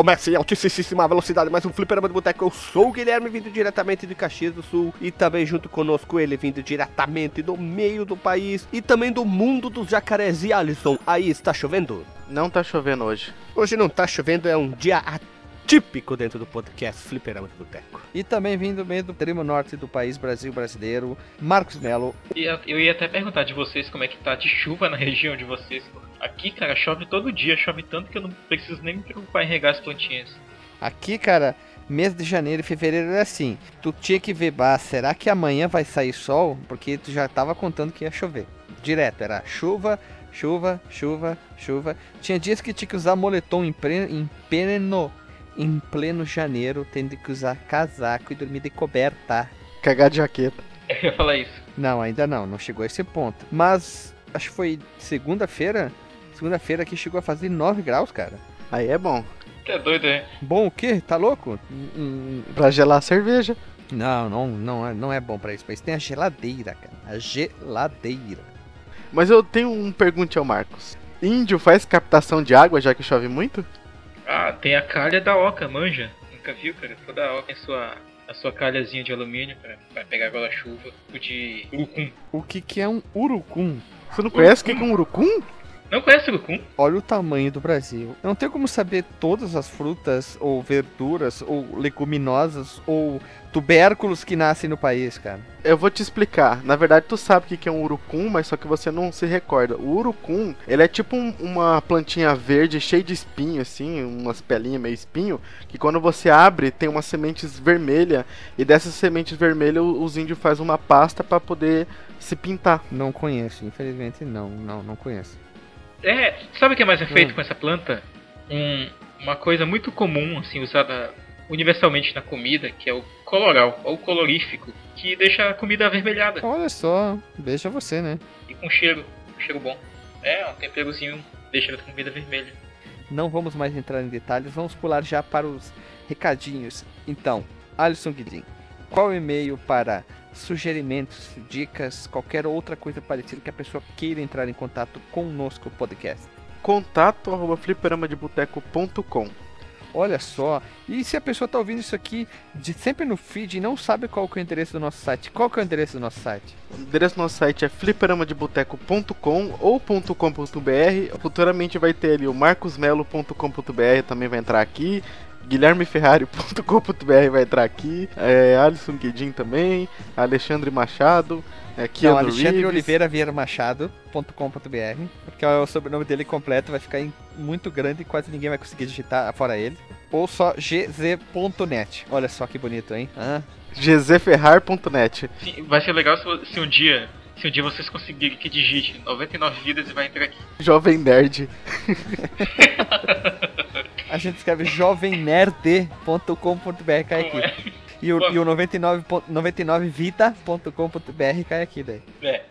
começa em altíssima velocidade mais um Fliperama do Boteco. Eu sou o Guilherme, vindo diretamente de Caxias do Sul. E também junto conosco ele, vindo diretamente do meio do país e também do mundo dos jacarés. E Alisson, aí está chovendo? Não tá chovendo hoje. Hoje não tá chovendo, é um dia atípico dentro do podcast Fliperama do Boteco. E também vindo do meio do extremo norte do país Brasil brasileiro, Marcos Melo. E eu- ia até perguntar de vocês como é que tá de chuva na região de vocês. pô. Aqui, cara, chove todo dia, chove tanto que eu não preciso nem me preocupar em regar as plantinhas. Aqui, cara, mês de janeiro e fevereiro era assim. Tu tinha que ver, bah, será que amanhã vai sair sol? Porque tu já tava contando que ia chover. Direto, era chuva, chuva, chuva, chuva. Tinha dias que tinha que usar moletom em pleno, em pleno, em pleno janeiro, tendo que usar casaco e dormir de coberta. Cagar de jaqueta. Eu ia falar isso. Não, ainda não, não chegou a esse ponto. Mas acho que foi segunda-feira. Segunda-feira aqui chegou a fazer 9 graus, cara. Aí é bom. Tá doido, né? Bom o quê? Tá louco? Hum, hum, Pra gelar a cerveja. Não, não, não é, não é bom pra isso. Mas tem a geladeira, cara. A geladeira. Mas eu tenho um pergunte ao Marcos. Índio faz captação de água já que chove muito? Ah, tem a calha da oca, manja. Nunca viu, cara? Toda oca tem sua, a sua calhazinha de alumínio pra, pra pegar água da chuva. O de urucum. O que que é um urucum? Você não conhece o que que é um urucum? Não conhece urucum? Olha o tamanho do Brasil. Eu não tenho como saber todas as frutas, ou verduras, ou leguminosas, ou tubérculos que nascem no país, cara. Eu vou te explicar. Na verdade, tu sabe o que é um urucum, mas só que você não se recorda. O urucum, ele é tipo um- uma plantinha verde cheia de espinho, assim, umas pelinhas meio espinho, que quando você abre tem umas sementes vermelhas, e dessas sementes vermelhas o- os índios fazem uma pasta pra poder se pintar. Não conheço, infelizmente não, não, não conheço. É, sabe o que é mais é feito Hum. com essa planta? Um- uma coisa muito comum, assim, usada universalmente na comida, que é o coloral, ou colorífico, que deixa a comida avermelhada Olha só, veja você, né? e com cheiro, um cheiro bom. É, um temperozinho deixa a comida vermelha. Não vamos mais entrar em detalhes, vamos pular já para os recadinhos. Então, Alisson Guidin, qual o e-mail para sugerimentos, dicas, qualquer outra coisa parecida que a pessoa queira entrar em contato conosco o podcast? Contato arroba fliperamadeboteco.com Olha só, e se a pessoa está ouvindo isso aqui de sempre no feed e não sabe qual que é o endereço do nosso site, qual que é o endereço do nosso site? O endereço do nosso site é fliperamadeboteco.com ou .com.br. Futuramente vai ter ali o marcosmelo.com.br também vai entrar aqui. guilhermeferrari.com.br vai entrar aqui. É, Alisson Guedin também. Alexandre Machado. É, Não, Keanu Alexandre Reeves. Oliveira Vieira Machado.com.br, porque é o sobrenome dele completo, vai ficar em- muito grande e quase ninguém vai conseguir digitar fora ele. Ou só gz.net. Olha só que bonito, hein? Ah, gzferrar.net. Vai ser legal se, se um dia. Se um dia vocês conseguirem que digite 99 vidas e vai entrar aqui. Jovem Nerd. a gente escreve jovemnerd.com.br cai Como é? aqui. E o, e o 99, pon- 99vida.com.br cai aqui daí. É.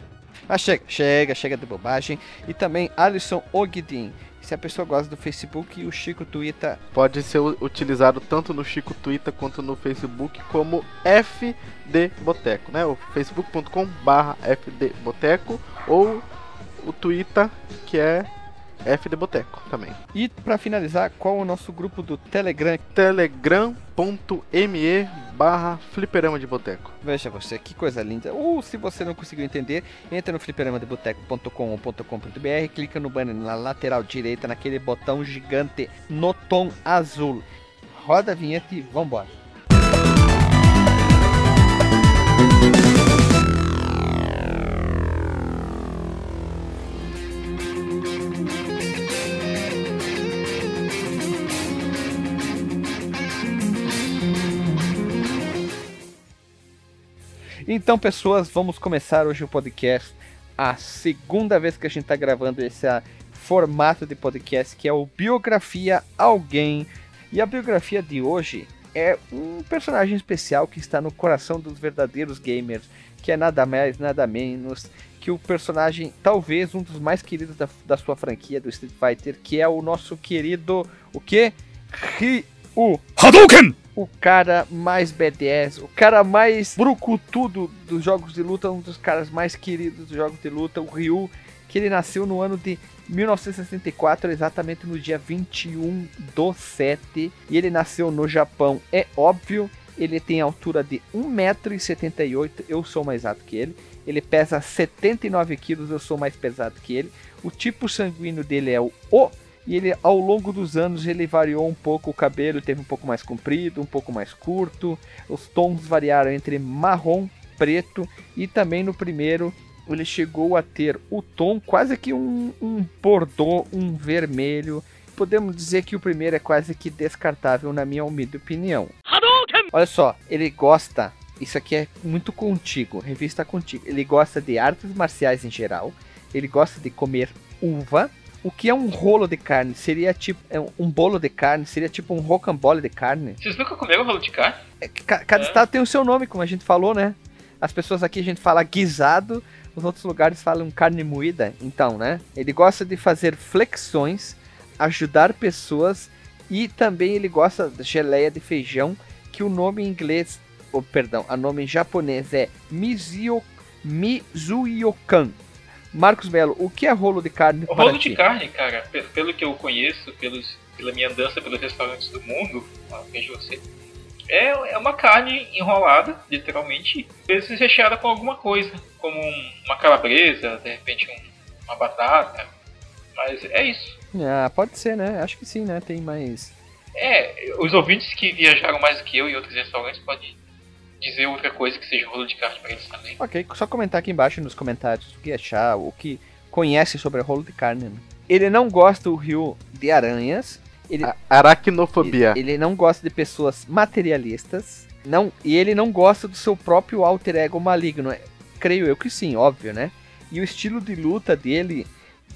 Mas chega, chega, chega de bobagem. E também Alisson Ogdin. Se a pessoa gosta do Facebook e o Chico Twitter, Pode ser utilizado tanto no Chico Twitter quanto no Facebook como FD Boteco, né? O facebook.com barra FD Boteco ou o Twitter que é FD Boteco também. E pra finalizar, qual é o nosso grupo do Telegram? telegram.me barra fliperama de boteco. Veja você, que coisa linda. Ou se você não conseguiu entender, entra no fliperamadeboteco.com.br, clica no banner na lateral direita, naquele botão gigante no tom azul. Roda a vinheta e vambora. Então, pessoas, vamos começar hoje o podcast. A segunda vez que a gente está gravando esse ah, formato de podcast, que é o Biografia Alguém. E a biografia de hoje é um personagem especial que está no coração dos verdadeiros gamers, que é nada mais, nada menos que o personagem, talvez um dos mais queridos da, da sua franquia do Street Fighter, que é o nosso querido, o que? Ryu Hadouken! o cara mais B10, o cara mais brucutudo dos jogos de luta, um dos caras mais queridos dos jogos de luta, o Ryu, que ele nasceu no ano de 1964, exatamente no dia 21 do 7. E ele nasceu no Japão, é óbvio. Ele tem altura de 1,78m, eu sou mais alto que ele. Ele pesa 79 quilos, eu sou mais pesado que ele. O tipo sanguíneo dele é o O. E ele, ao longo dos anos, ele variou um pouco o cabelo, teve um pouco mais comprido, um pouco mais curto. Os tons variaram entre marrom, preto e também no primeiro ele chegou a ter o tom quase que um, um bordô, um vermelho. Podemos dizer que o primeiro é quase que descartável, na minha humilde opinião. Olha só, ele gosta. Isso aqui é muito contigo, revista contigo. Ele gosta de artes marciais em geral. Ele gosta de comer uva. O que é um rolo de carne? Seria tipo é um bolo de carne? Seria tipo um rocambole de carne? Vocês nunca comeram rolo de carne? É, cada é. estado tem o seu nome, como a gente falou, né? As pessoas aqui a gente fala guisado, os outros lugares falam carne moída. Então, né? Ele gosta de fazer flexões, ajudar pessoas e também ele gosta da geleia de feijão, que o nome em inglês, ou oh, perdão, a nome em japonês é Mizuyokan. Marcos Melo, o que é rolo de carne? O rolo ti? de carne, cara, pelo que eu conheço, pelos, pela minha andança pelos restaurantes do mundo, vejo você, é, é uma carne enrolada, literalmente, vezes recheada com alguma coisa, como um, uma calabresa, de repente um, uma batata. Mas é isso. Ah, pode ser, né? Acho que sim, né? Tem mais. É, os ouvintes que viajaram mais do que eu em outros restaurantes podem dizer outra coisa que seja rolo de carne para eles também. Ok, só comentar aqui embaixo nos comentários o que achar, o que conhece sobre rolo de carne. Né? Ele não gosta do rio de aranhas. Ele, aracnofobia. Ele, ele não gosta de pessoas materialistas. Não, e ele não gosta do seu próprio alter ego maligno. Creio eu que sim, óbvio, né? E o estilo de luta dele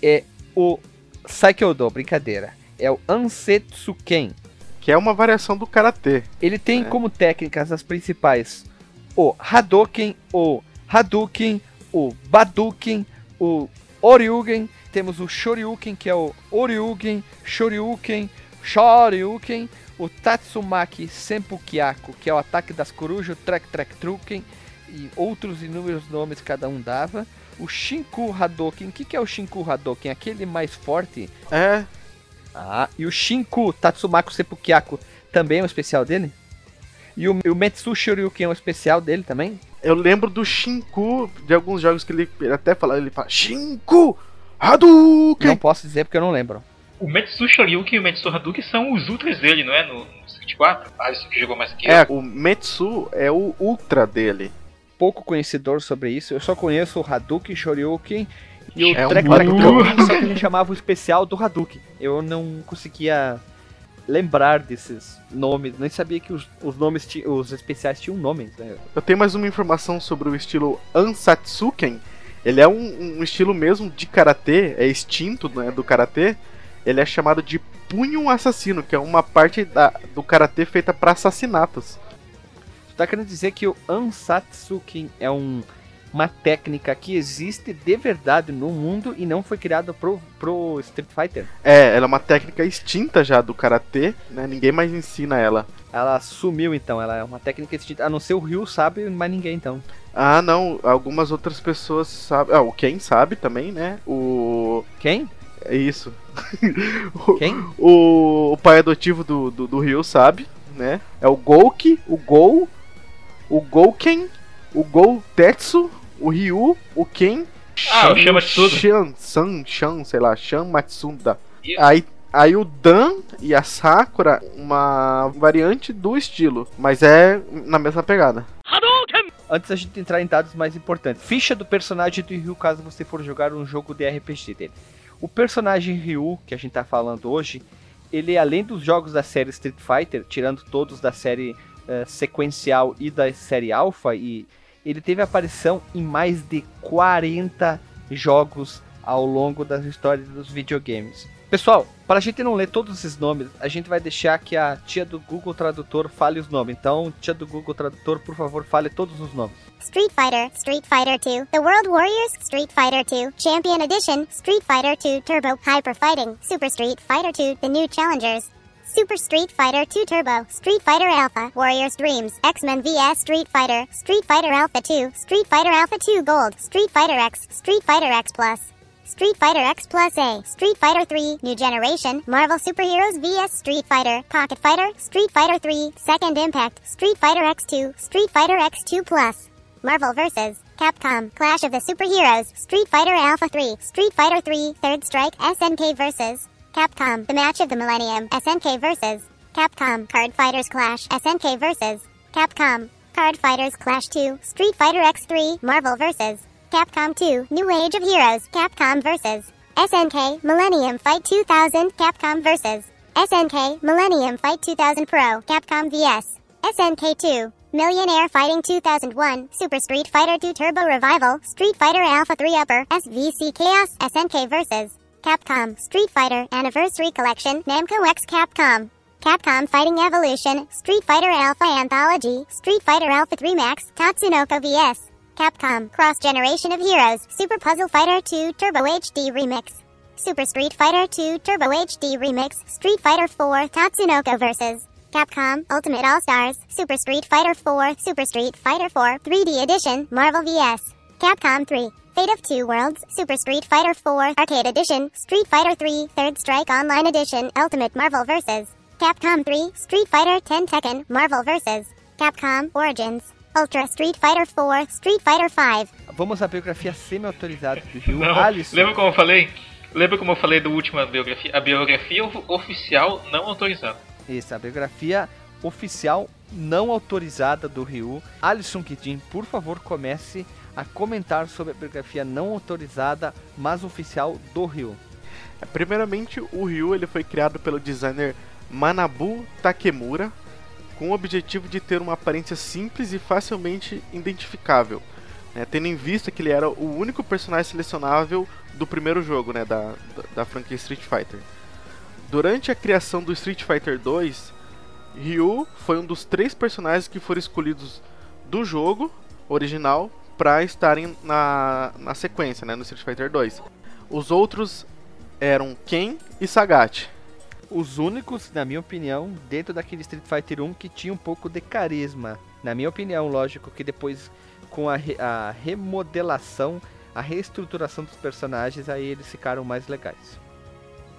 é o Saikyodo, brincadeira. É o Ansetsuken. Que é uma variação do Karatê. Ele tem é. como técnicas as principais o Hadoken, o Hadouken, o Baduken, o Oryugen. Temos o Shoryuken, que é o Oryugen, Shoryuken, Shoryuken. O Tatsumaki Senpukyaku, que é o ataque das corujas, o Trek Trek Truken e outros inúmeros nomes cada um dava. O Shinku Hadouken, o que, que é o Shinku Hadouken? Aquele mais forte? É. Ah, e o Shinku Tatsumaki Sepukyaku também é um especial dele? E o, o Metsu Shoryuken é um especial dele também? Eu lembro do Shinku, de alguns jogos que ele, ele até fala, ele fala Shinku Hadouken! Não posso dizer porque eu não lembro. O Metsu Shoryuken e o Metsu Hadouken são os ultras dele, não é? No, no Street 4? Ah, isso que jogou mais que É, eu. o Metsu é o ultra dele pouco conhecedor sobre isso. Eu só conheço o Hadouken, Shoryuken e o é Trek um Trek só que a gente chamava o especial do Hadouken. Eu não conseguia lembrar desses nomes, nem sabia que os, os nomes, os especiais tinham nomes. Né? Eu tenho mais uma informação sobre o estilo Ansatsuken. Ele é um, um estilo mesmo de karatê, é extinto né, do karatê. Ele é chamado de punho assassino, que é uma parte da, do karatê feita para assassinatos. Tu tá querendo dizer que o Ansatsuken é um, uma técnica que existe de verdade no mundo e não foi criada pro, pro Street Fighter? É, ela é uma técnica extinta já do Karatê, né? Ninguém mais ensina ela. Ela sumiu então, ela é uma técnica extinta. A não ser o Ryu sabe, mas ninguém então. Ah, não, algumas outras pessoas sabem. Ah, o Ken sabe também, né? O. Quem? É isso. Quem? o, o pai adotivo do, do, do Ryu sabe, né? É o Gouki, o Gol, o Gouken, o Goutetsu, o Ryu, o Ken. Ah, o chama tudo. Shan, San, Shan, sei lá, Shan Matsuda. Aí, aí o Dan e a Sakura, uma variante do estilo, mas é na mesma pegada. Antes da gente entrar em dados mais importantes, ficha do personagem do Ryu caso você for jogar um jogo de RPG dele. O personagem Ryu, que a gente tá falando hoje, ele além dos jogos da série Street Fighter, tirando todos da série uh, sequencial e da série Alpha, e ele teve aparição em mais de 40 jogos ao longo das histórias dos videogames. Pessoal, para a gente não ler todos esses nomes, a gente vai deixar que a tia do Google Tradutor fale os nomes. Então, tia do Google Tradutor, por favor, fale todos os nomes. Street Fighter, Street Fighter 2, The World Warriors, Street Fighter 2, Champion Edition, Street Fighter 2 Turbo, Hyper Fighting, Super Street Fighter 2, The New Challengers, Super Street Fighter 2 Turbo, Street Fighter Alpha, Warriors Dreams, X-Men vs Street Fighter, Street Fighter Alpha 2, Street Fighter Alpha 2 Gold, Street Fighter X, Street Fighter X Plus. Street Fighter X Plus A, Street Fighter 3, New Generation, Marvel Superheroes vs Street Fighter, Pocket Fighter, Street Fighter 3, Second Impact, Street Fighter X2, Street Fighter X2 Plus. Marvel vs. Capcom, Clash of the Superheroes, Street Fighter Alpha 3, Street Fighter 3, Third Strike, SNK vs. Capcom, The Match of the Millennium, SNK vs. Capcom, Card Fighters Clash, SNK vs. Capcom, Card Fighters Clash 2, Street Fighter X3, Marvel vs. Capcom 2, New Age of Heroes, Capcom vs. SNK, Millennium Fight 2000, Capcom vs. SNK, Millennium Fight 2000 Pro, Capcom vs. SNK 2, Millionaire Fighting 2001, Super Street Fighter 2 Turbo Revival, Street Fighter Alpha 3 Upper, SVC Chaos, SNK vs. Capcom, Street Fighter Anniversary Collection, Namco X Capcom. Capcom Fighting Evolution, Street Fighter Alpha Anthology, Street Fighter Alpha 3 Max, Tatsunoko vs. Capcom, Cross Generation of Heroes, Super Puzzle Fighter 2 Turbo HD Remix. Super Street Fighter 2 Turbo HD Remix, Street Fighter 4 Tatsunoko vs. Capcom, Ultimate All-Stars, Super Street Fighter 4, Super Street Fighter 4, 3D Edition, Marvel vs. Capcom 3, Fate of Two Worlds, Super Street Fighter 4, Arcade Edition, Street Fighter 3, Third Strike Online Edition, Ultimate Marvel vs. Capcom 3, Street Fighter 10 Tekken, Marvel vs. Capcom Origins, Ultra Street Fighter 4, Street Fighter 5. Vamos à biografia semi-autorizada do Ryu. Não, Alisson. lembra como eu falei? Lembra como eu falei da última biografia? A biografia of- oficial não autorizada. Isso, a biografia oficial não autorizada do Ryu. Alisson Kidin, por favor, comece a comentar sobre a biografia não autorizada, mas oficial do Ryu. Primeiramente, o Ryu ele foi criado pelo designer Manabu Takemura com o objetivo de ter uma aparência simples e facilmente identificável, né, tendo em vista que ele era o único personagem selecionável do primeiro jogo né, da, da, da franquia Street Fighter. Durante a criação do Street Fighter 2, Ryu foi um dos três personagens que foram escolhidos do jogo original para estarem na, na sequência, né, no Street Fighter 2. Os outros eram Ken e Sagat. Os únicos, na minha opinião, dentro daquele Street Fighter 1 que tinha um pouco de carisma. Na minha opinião, lógico que depois com a, re- a remodelação, a reestruturação dos personagens, aí eles ficaram mais legais.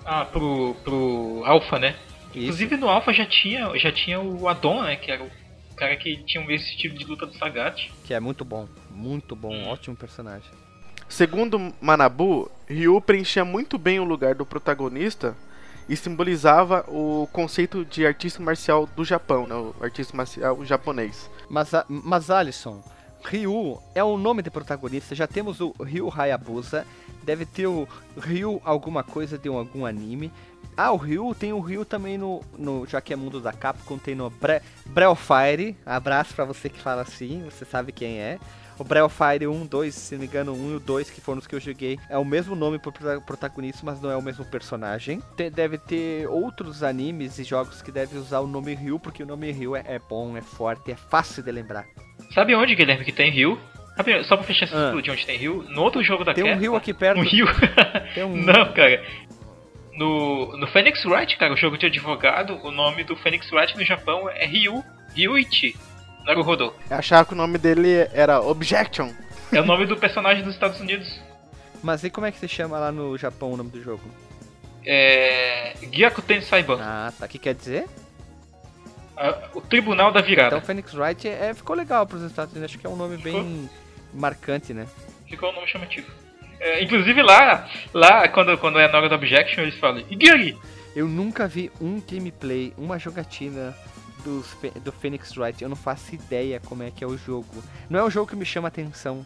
Ah, pro, pro Alpha, né? Isso. Inclusive no Alpha já tinha, já tinha o Adon, né? Que era o cara que tinha esse estilo de luta do Sagat. Que é muito bom, muito bom, ótimo personagem. Segundo Manabu, Ryu preenchia muito bem o lugar do protagonista e simbolizava o conceito de artista marcial do Japão, né, o artista marcial japonês. Mas, mas Alisson, Ryu é o nome de protagonista. Já temos o Ryu Hayabusa. Deve ter o Ryu alguma coisa de um- algum anime. Ah, o Ryu tem o Ryu também no, no já que é mundo da Capcom, tem no Bre Brelfire. Abraço pra você que fala assim, você sabe quem é. O Brelfire 1, 2, se não me engano, o 1 e o 2, que foram os que eu joguei, é o mesmo nome pro prota- protagonista, mas não é o mesmo personagem. Te- deve ter outros animes e jogos que devem usar o nome Ryu, porque o nome Ryu é, é bom, é forte, é fácil de lembrar. Sabe onde, Guilherme, que tem? Sabe, só pra fechar esse Ah. de onde tem Rio, no outro jogo da Tem um rio aqui perto. Um Rio? Tem um- Não, cara. No, no Phoenix Wright, cara, o jogo de advogado, o nome do Phoenix Wright no Japão é Ryu, Ryuichi Naruhodo. Eu achava que o nome dele era Objection. É o nome do personagem dos Estados Unidos. Mas e como é que se chama lá no Japão o nome do jogo? É. Gyakuten Saiban, Ah, tá. O que quer dizer? a- o Tribunal da Virada. Então Phoenix Wright é, é- ficou legal pros Estados Unidos. Acho que é um nome bem marcante, né? Ficou o nome chamativo. É, inclusive lá, lá quando, quando é na hora do Objection, eles falam Igiri! Eu nunca vi um gameplay, uma jogatina Fe- do Phoenix Wright. Eu não faço ideia como é que é o jogo. Não é um jogo que me chama atenção.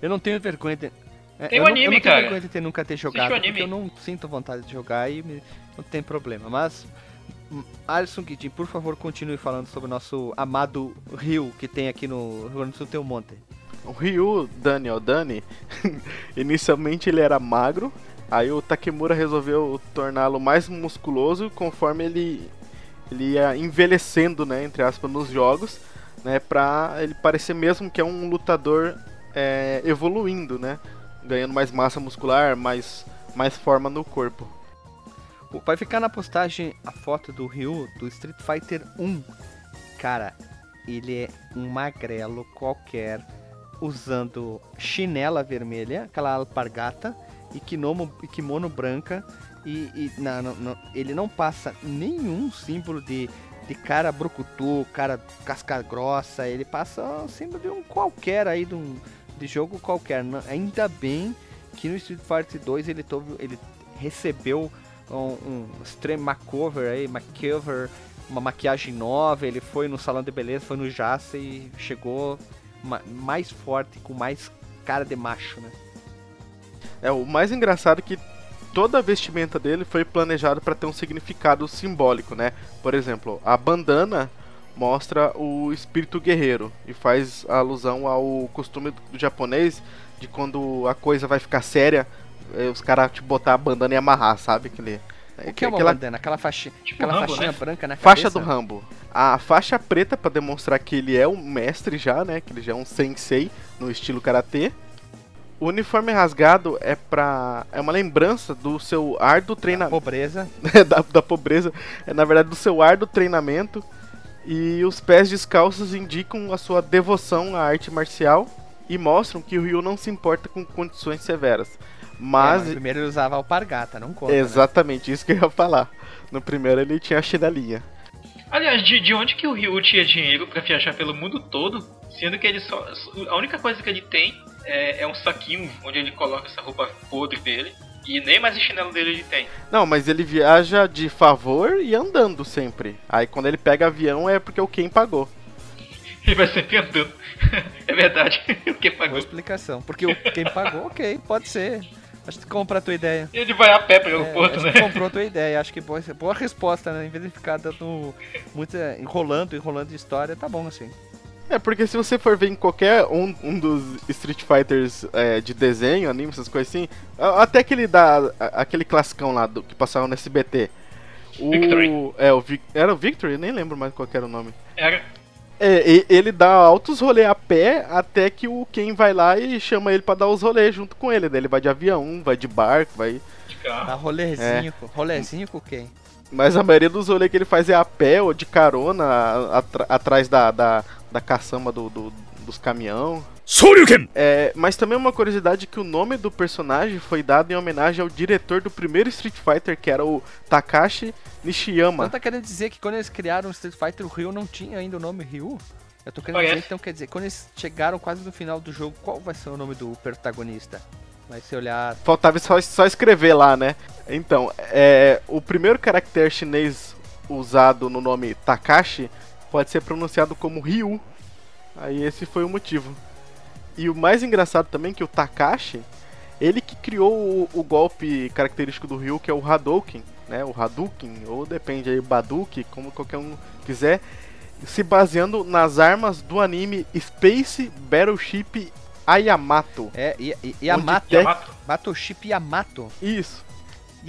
Eu não tenho vergonha de. é, Tem eu um não, eu anime, não tenho cara. vergonha de ter nunca ter o jogado, porque anime. eu não sinto vontade de jogar e me- não tem problema. Mas, hum, Alisson Guidin, por favor, continue falando sobre o nosso amado Rio que tem aqui no Rio Grande do Sul, tem um monte. O Ryu Daniel Dani, inicialmente ele era magro, aí o Takemura resolveu torná-lo mais musculoso conforme ele, ele ia envelhecendo, né, entre aspas, nos jogos, né, pra ele parecer mesmo que é um lutador é, evoluindo, né, ganhando mais massa muscular, mais, mais forma no corpo. Vai ficar na postagem a foto do Ryu do Street Fighter 1. Cara, ele é um magrelo qualquer. usando chinela vermelha, aquela alpargata, e kimono, e kimono branca. E, e na- no- no- ele não passa nenhum símbolo de, de cara brucutu, cara casca grossa. Ele passa o símbolo de um qualquer aí, de um de jogo qualquer. Não- Ainda bem que no Street Fighter 2 ele, ele recebeu um, um extreme makeover aí, makeover, uma maquiagem nova. Ele foi no salão de beleza, foi no Jassa e chegou ma- mais forte, com mais cara de macho, né? É, o mais engraçado é que toda a vestimenta dele foi planejada para ter um significado simbólico, né? Por exemplo, a bandana mostra o espírito guerreiro e faz alusão ao costume do japonês de quando a coisa vai ficar séria, eh, os caras te botar a bandana e amarrar, sabe? Aquele, O que é uma aquela bandana? Aquela, faixa, Tipo aquela Rambo, faixinha né? branca na faixa do Rambo. A faixa preta para demonstrar que ele é um mestre já, né? Que ele já é um sensei no estilo karatê. O uniforme rasgado é pra. é uma lembrança do seu árduo treinamento. Pobreza. da, da pobreza, é na verdade do seu árduo treinamento. E os pés descalços indicam a sua devoção à arte marcial e mostram que o Ryu não se importa com condições severas. É, Mas, mas primeiro ele usava alpargata, não conta. né? exatamente isso que eu ia falar. No primeiro ele tinha a chinelinha. Aliás, de, de onde que o Ryu tinha dinheiro pra viajar pelo mundo todo, sendo que ele só. A única coisa que ele tem é, é um saquinho onde ele coloca essa roupa podre dele. E nem mais o chinelo dele ele tem. Não, mas ele viaja de favor e andando sempre. Aí quando ele pega avião é porque o Ken pagou. Ele vai sempre andando. é verdade. o que Boa pagou? explicação. Porque o- quem pagou, ok, pode ser. Acho que compra a tua ideia. Ele vai a pé pro É, aeroporto, acho né? que comprou a tua ideia. Acho que boa, boa resposta, né? Em vez de ficar dando muita. enrolando, enrolando de história, tá bom assim. É, porque se você for ver em qualquer um, um dos Street Fighters é, de desenho, anime, essas coisas assim, até aquele da. aquele classicão lá do, que passava no SBT. O, Victory. É, o Vic- era o Victory? Eu nem lembro mais qual era o nome. Era. É, e- ele dá altos rolês a pé até que o Ken vai lá e chama ele pra dar os rolês junto com ele. Daí ele vai de avião, vai de barco, vai. de carro. Tá rolezinho, com- rolezinho com quem? Mas a maioria dos rolês que ele faz é a pé ou de carona a- atra- atrás da, da, da caçamba do, do- dos caminhão. É, mas também uma curiosidade que o nome do personagem foi dado em homenagem ao diretor do primeiro Street Fighter, que era o Takashi Nishiyama. Então tá querendo dizer que quando eles criaram o Street Fighter, o Ryu não tinha ainda o nome Ryu? Eu tô querendo Parece. dizer, então quer dizer, quando eles chegaram quase no final do jogo, qual vai ser o nome do protagonista? Vai se olhar. Faltava só, só escrever lá, né? Então, é, o primeiro caractere chinês usado no nome Takashi pode ser pronunciado como Ryu. Aí esse foi o motivo. E o mais engraçado também é que o Takashi, ele que criou o, o golpe característico do Ryu, que é o Hadouken, né? O Hadouken, ou depende aí, Baduki, como qualquer um quiser, se baseando nas armas do anime Space Battleship Ayamato. É, Yamato. tem- Yamato. Battleship Yamato. Isso.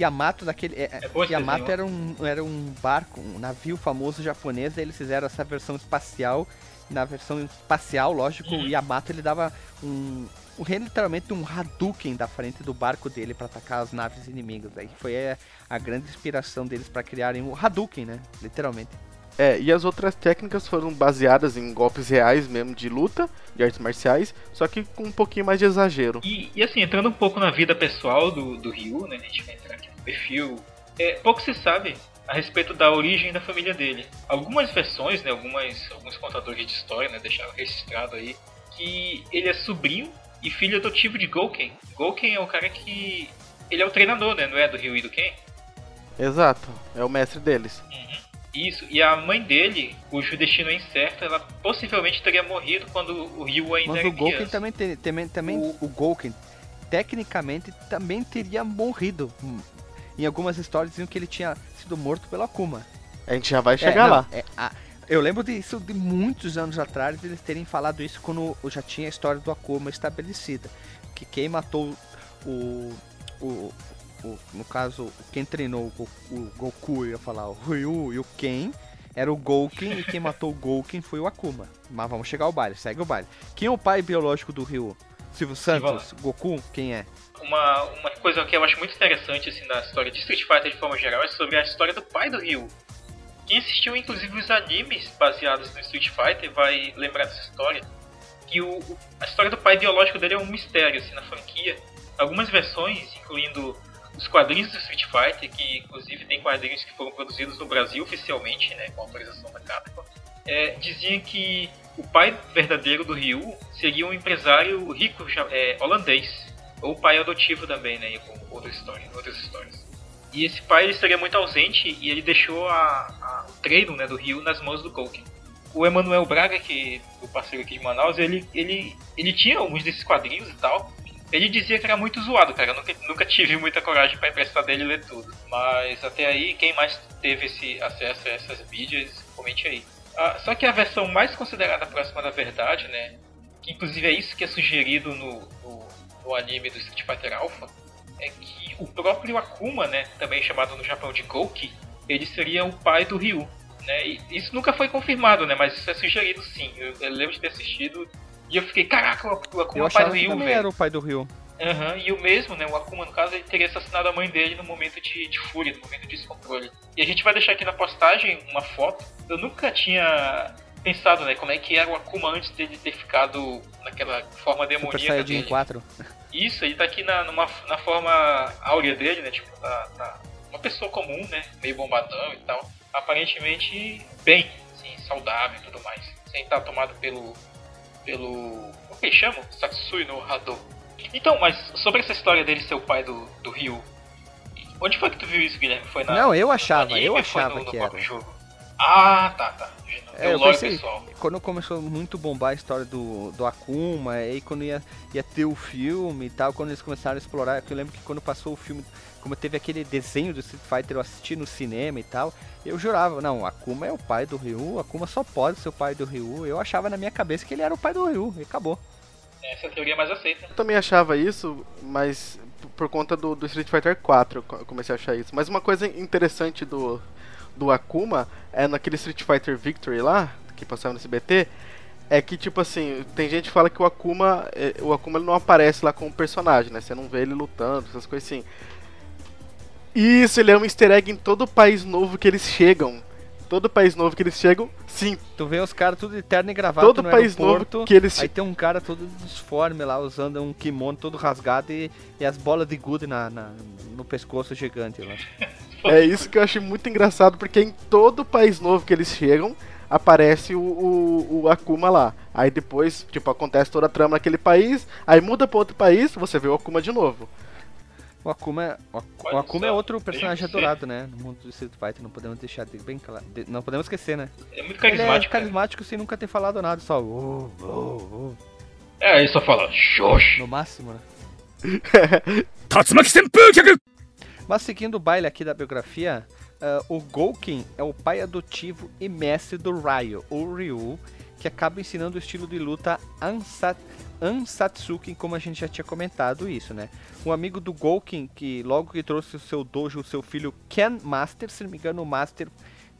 Yamato daquele. É, É esse Yamato desenho. era um, era um barco, um navio famoso japonês, eles fizeram essa versão espacial. Na versão espacial, lógico, o Yamato ele dava um. um literalmente um Hadouken da frente do barco dele pra atacar as naves inimigas. Aí foi é, a grande inspiração deles pra criarem o Hadouken, né? Literalmente. É, e as outras técnicas foram baseadas em golpes reais mesmo de luta, de artes marciais, só que com um pouquinho mais de exagero. E, e assim, entrando um pouco na vida pessoal do, do Ryu, né? A gente vai entrar aqui perfil. É, pouco se sabe a respeito da origem da família dele. Algumas versões, né? Algumas, alguns contadores de história, né? Deixaram registrado aí que ele é sobrinho e filho adotivo de Gouken. Gouken é o cara que. Ele é o treinador, né? Não é do Ryu e do Ken? Exato, é o mestre deles. Isso, e a mãe dele, cujo destino é incerto, ela possivelmente teria morrido quando o Ryu ainda Mas era o Gouken criança. também, te- também, também O- o... Gouken, tecnicamente, também teria morrido. Em algumas histórias diziam que ele tinha sido morto pela Akuma. A gente já vai É, chegar não, lá. é, a- eu lembro disso de muitos anos atrás, eles terem falado isso quando já tinha a história do Akuma estabelecida. Que quem matou o. o, o- no caso, quem treinou o, o Goku, eu ia falar, o Ryu e o Ken, era o Gouken, e quem matou o Gouken foi o Akuma. Mas vamos chegar ao baile, segue o baile. Quem é o pai biológico do Ryu? Silvio Santos? Goku? Quem é? Uma, uma coisa que eu acho muito interessante assim, na história de Street Fighter de forma geral é sobre a história do pai do Ryu. Quem assistiu inclusive os animes baseados no Street Fighter vai lembrar dessa história. que o, a história do pai biológico dele é um mistério assim, na franquia. Algumas versões, incluindo os quadrinhos do Street Fighter, que inclusive tem quadrinhos que foram produzidos no Brasil oficialmente, né, com autorização da Capcom, é, diziam que o pai verdadeiro do Ryu seria um empresário rico é, holandês, ou pai adotivo também, né, com outras histórias, outras histórias. E esse pai ele estaria muito ausente e ele deixou a, a, o treino né, do Ryu nas mãos do Gouken. O Emanuel Braga, que o parceiro aqui de Manaus, ele, ele, ele tinha alguns desses quadrinhos e tal, ele dizia que era muito zoado, cara. Eu nunca, nunca tive muita coragem para emprestar dele e ler tudo. Mas até aí, quem mais teve esse acesso a essas mídias, comente aí. Ah, só que a versão mais considerada próxima da verdade, né? Que inclusive é isso que é sugerido no, no anime do Street Fighter Alpha, é que o próprio Akuma, né? Também chamado no Japão de Gouki, ele seria o pai do Ryu. Né? E isso nunca foi confirmado, né? Mas isso é sugerido sim. Eu, eu lembro de ter assistido e eu fiquei, caraca, o Akuma é o pai do Ryu, velho. era o pai do Ryu. Uhum, e o mesmo, né, o Akuma, no caso, ele teria assassinado a mãe dele no momento de, de fúria, no momento de descontrole. E a gente vai deixar aqui na postagem uma foto. Eu nunca tinha pensado, né, como é que era o Akuma antes dele ter ficado naquela forma demoníaca Super Saiyajin dele. 4. Isso, ele tá aqui na, numa, na forma áurea dele, né, tipo, na, na, uma pessoa comum, né, meio bombadão e tal. Aparentemente bem, assim, saudável e tudo mais. Sem estar tomado pelo pelo. O que chama? Satsui no Hado. Então, mas sobre essa história dele ser o pai do, do Ryu, onde foi que tu viu isso, Guilherme? Foi na. Não, eu achava, eu achava no, no que era. Jogo? Ah, tá, tá. É, eu pensei, pessoal. quando começou muito bombar a história do, do Akuma, aí quando ia, ia ter o filme e tal, quando eles começaram a explorar, eu lembro que quando passou o filme como teve aquele desenho do Street Fighter eu assisti no cinema e tal, eu jurava, não, Akuma é o pai do Ryu, Akuma só pode ser o pai do Ryu. Eu achava na minha cabeça que ele era o pai do Ryu e acabou. Essa é a teoria mais aceita. Eu também achava isso, mas por conta do, do Street Fighter 4 eu comecei a achar isso. Mas uma coisa interessante do, do Akuma é naquele Street Fighter Victory lá, que passava no SBT, é que tipo assim, tem gente que fala que o Akuma, é, o Akuma ele não aparece lá como personagem, né? Você não vê ele lutando, essas coisas assim. Isso, ele é um easter egg em todo país novo que eles chegam. Todo país novo que eles chegam, sim. Tu vê os caras tudo de terno e gravata todo no país novo que eles Aí tem um cara todo disforme lá, usando um kimono todo rasgado e, e as bolas de gude na, na, no pescoço gigante lá. É isso que eu achei muito engraçado, porque em todo país novo que eles chegam, aparece o, o, o, Akuma lá. Aí depois, tipo, acontece toda a trama naquele país, aí muda para outro país, você vê o Akuma de novo. O Akuma, é, o, o Akuma é outro personagem adorado, né? No mundo do Street Fighter, não podemos deixar de bem claro. De, não podemos esquecer, né? É muito carismático. Ele é carismático sem nunca ter falado nada, só. Oh, oh, oh. É, ele só fala xox. No máximo, né? Tatsumaki Mas seguindo o baile aqui da biografia, uh, o Gouken é o pai adotivo e mestre do Ryo, o Ryu, que acaba ensinando o estilo de luta Ansat Ansatsuki, como a gente já tinha comentado isso, né? Um amigo do Gouken, que logo que trouxe o seu dojo, o seu filho Ken Master, se não me engano, o Master,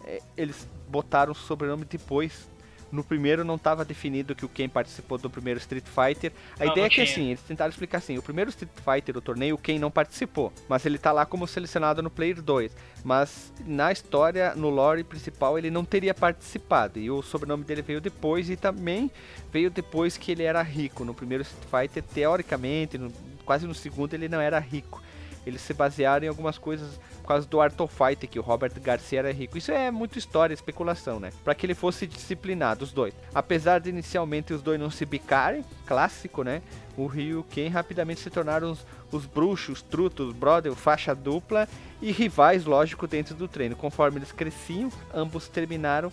é, eles botaram o sobrenome depois no primeiro não estava definido que o Ken participou do primeiro Street Fighter. A não, ideia não é que assim, eles tentaram explicar assim, o primeiro Street Fighter, o torneio, o Ken não participou, mas ele tá lá como selecionado no Player 2. Mas na história, no lore principal, ele não teria participado. E o sobrenome dele veio depois e também veio depois que ele era rico. No primeiro Street Fighter, teoricamente, no, quase no segundo, ele não era rico. Eles se basearam em algumas coisas causa do Art of Fight, que o Robert Garcia era rico. Isso é muito história, especulação, né? Para que ele fosse disciplinado, os dois. Apesar de inicialmente os dois não se bicarem, clássico, né? O Ryu e Ken rapidamente se tornaram os, os bruxos, trutos, brother, faixa dupla e rivais, lógico, dentro do treino. Conforme eles cresciam, ambos terminaram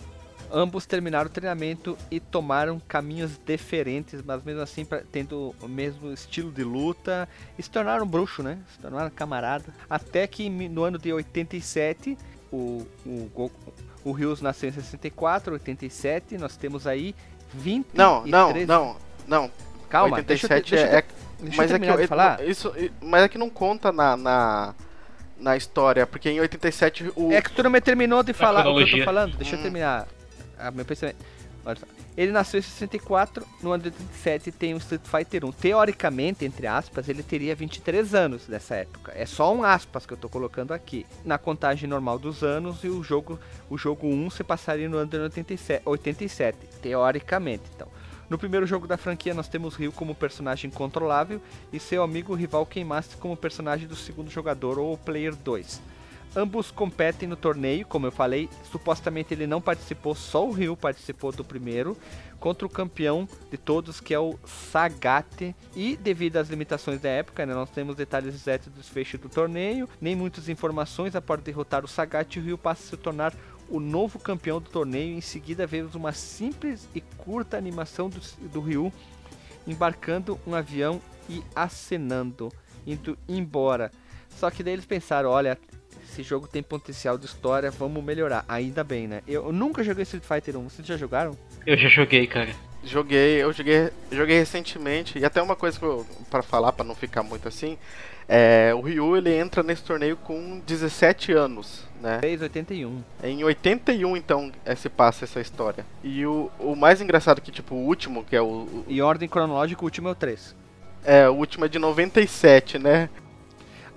Ambos terminaram o treinamento e tomaram caminhos diferentes, mas mesmo assim pra, tendo o mesmo estilo de luta, e se tornaram bruxo, né? Se tornaram camarada. Até que no ano de 87, o, o, o Rios nasceu em 64, 87, nós temos aí 20 Não, não, não, não. Calma, 87 deixa eu, deixa é, é mas é que eu, falar. Isso, mas é que não conta na, na na história, porque em 87 o. É que tu não me terminou de falar o que eu tô falando, deixa hum. eu terminar a meu pensamento. Ele nasceu em 64, no ano de 87 tem o Street Fighter 1. Teoricamente, entre aspas, ele teria 23 anos nessa época. É só um aspas que eu tô colocando aqui. Na contagem normal dos anos e o jogo, o jogo 1 se passaria no ano de 87, 87 teoricamente. Então, No primeiro jogo da franquia, nós temos Ryu como personagem controlável e seu amigo rival Keymaster como personagem do segundo jogador ou Player 2. Ambos competem no torneio, como eu falei. Supostamente ele não participou, só o Ryu participou do primeiro, contra o campeão de todos, que é o Sagat. E devido às limitações da época, né, nós temos detalhes exatos do desfecho do torneio, nem muitas informações. Após derrotar o Sagat, o Ryu passa a se tornar o novo campeão do torneio. Em seguida, vemos uma simples e curta animação do, do Ryu embarcando um avião e acenando, indo embora. Só que daí eles pensaram, olha, esse jogo tem potencial de história, vamos melhorar. Ainda bem, né? Eu nunca joguei Street Fighter 1, vocês já jogaram? Eu já joguei, cara. Joguei, eu joguei, joguei recentemente, e até uma coisa que eu, pra falar, para não ficar muito assim, é, o Ryu ele entra nesse torneio com 17 anos, né? Fez 81. Em 81, então, é, se passa essa história. E o, o mais engraçado é que, tipo, o último, que é o, o. Em ordem cronológica, o último é o 3. É, o último é de 97, né?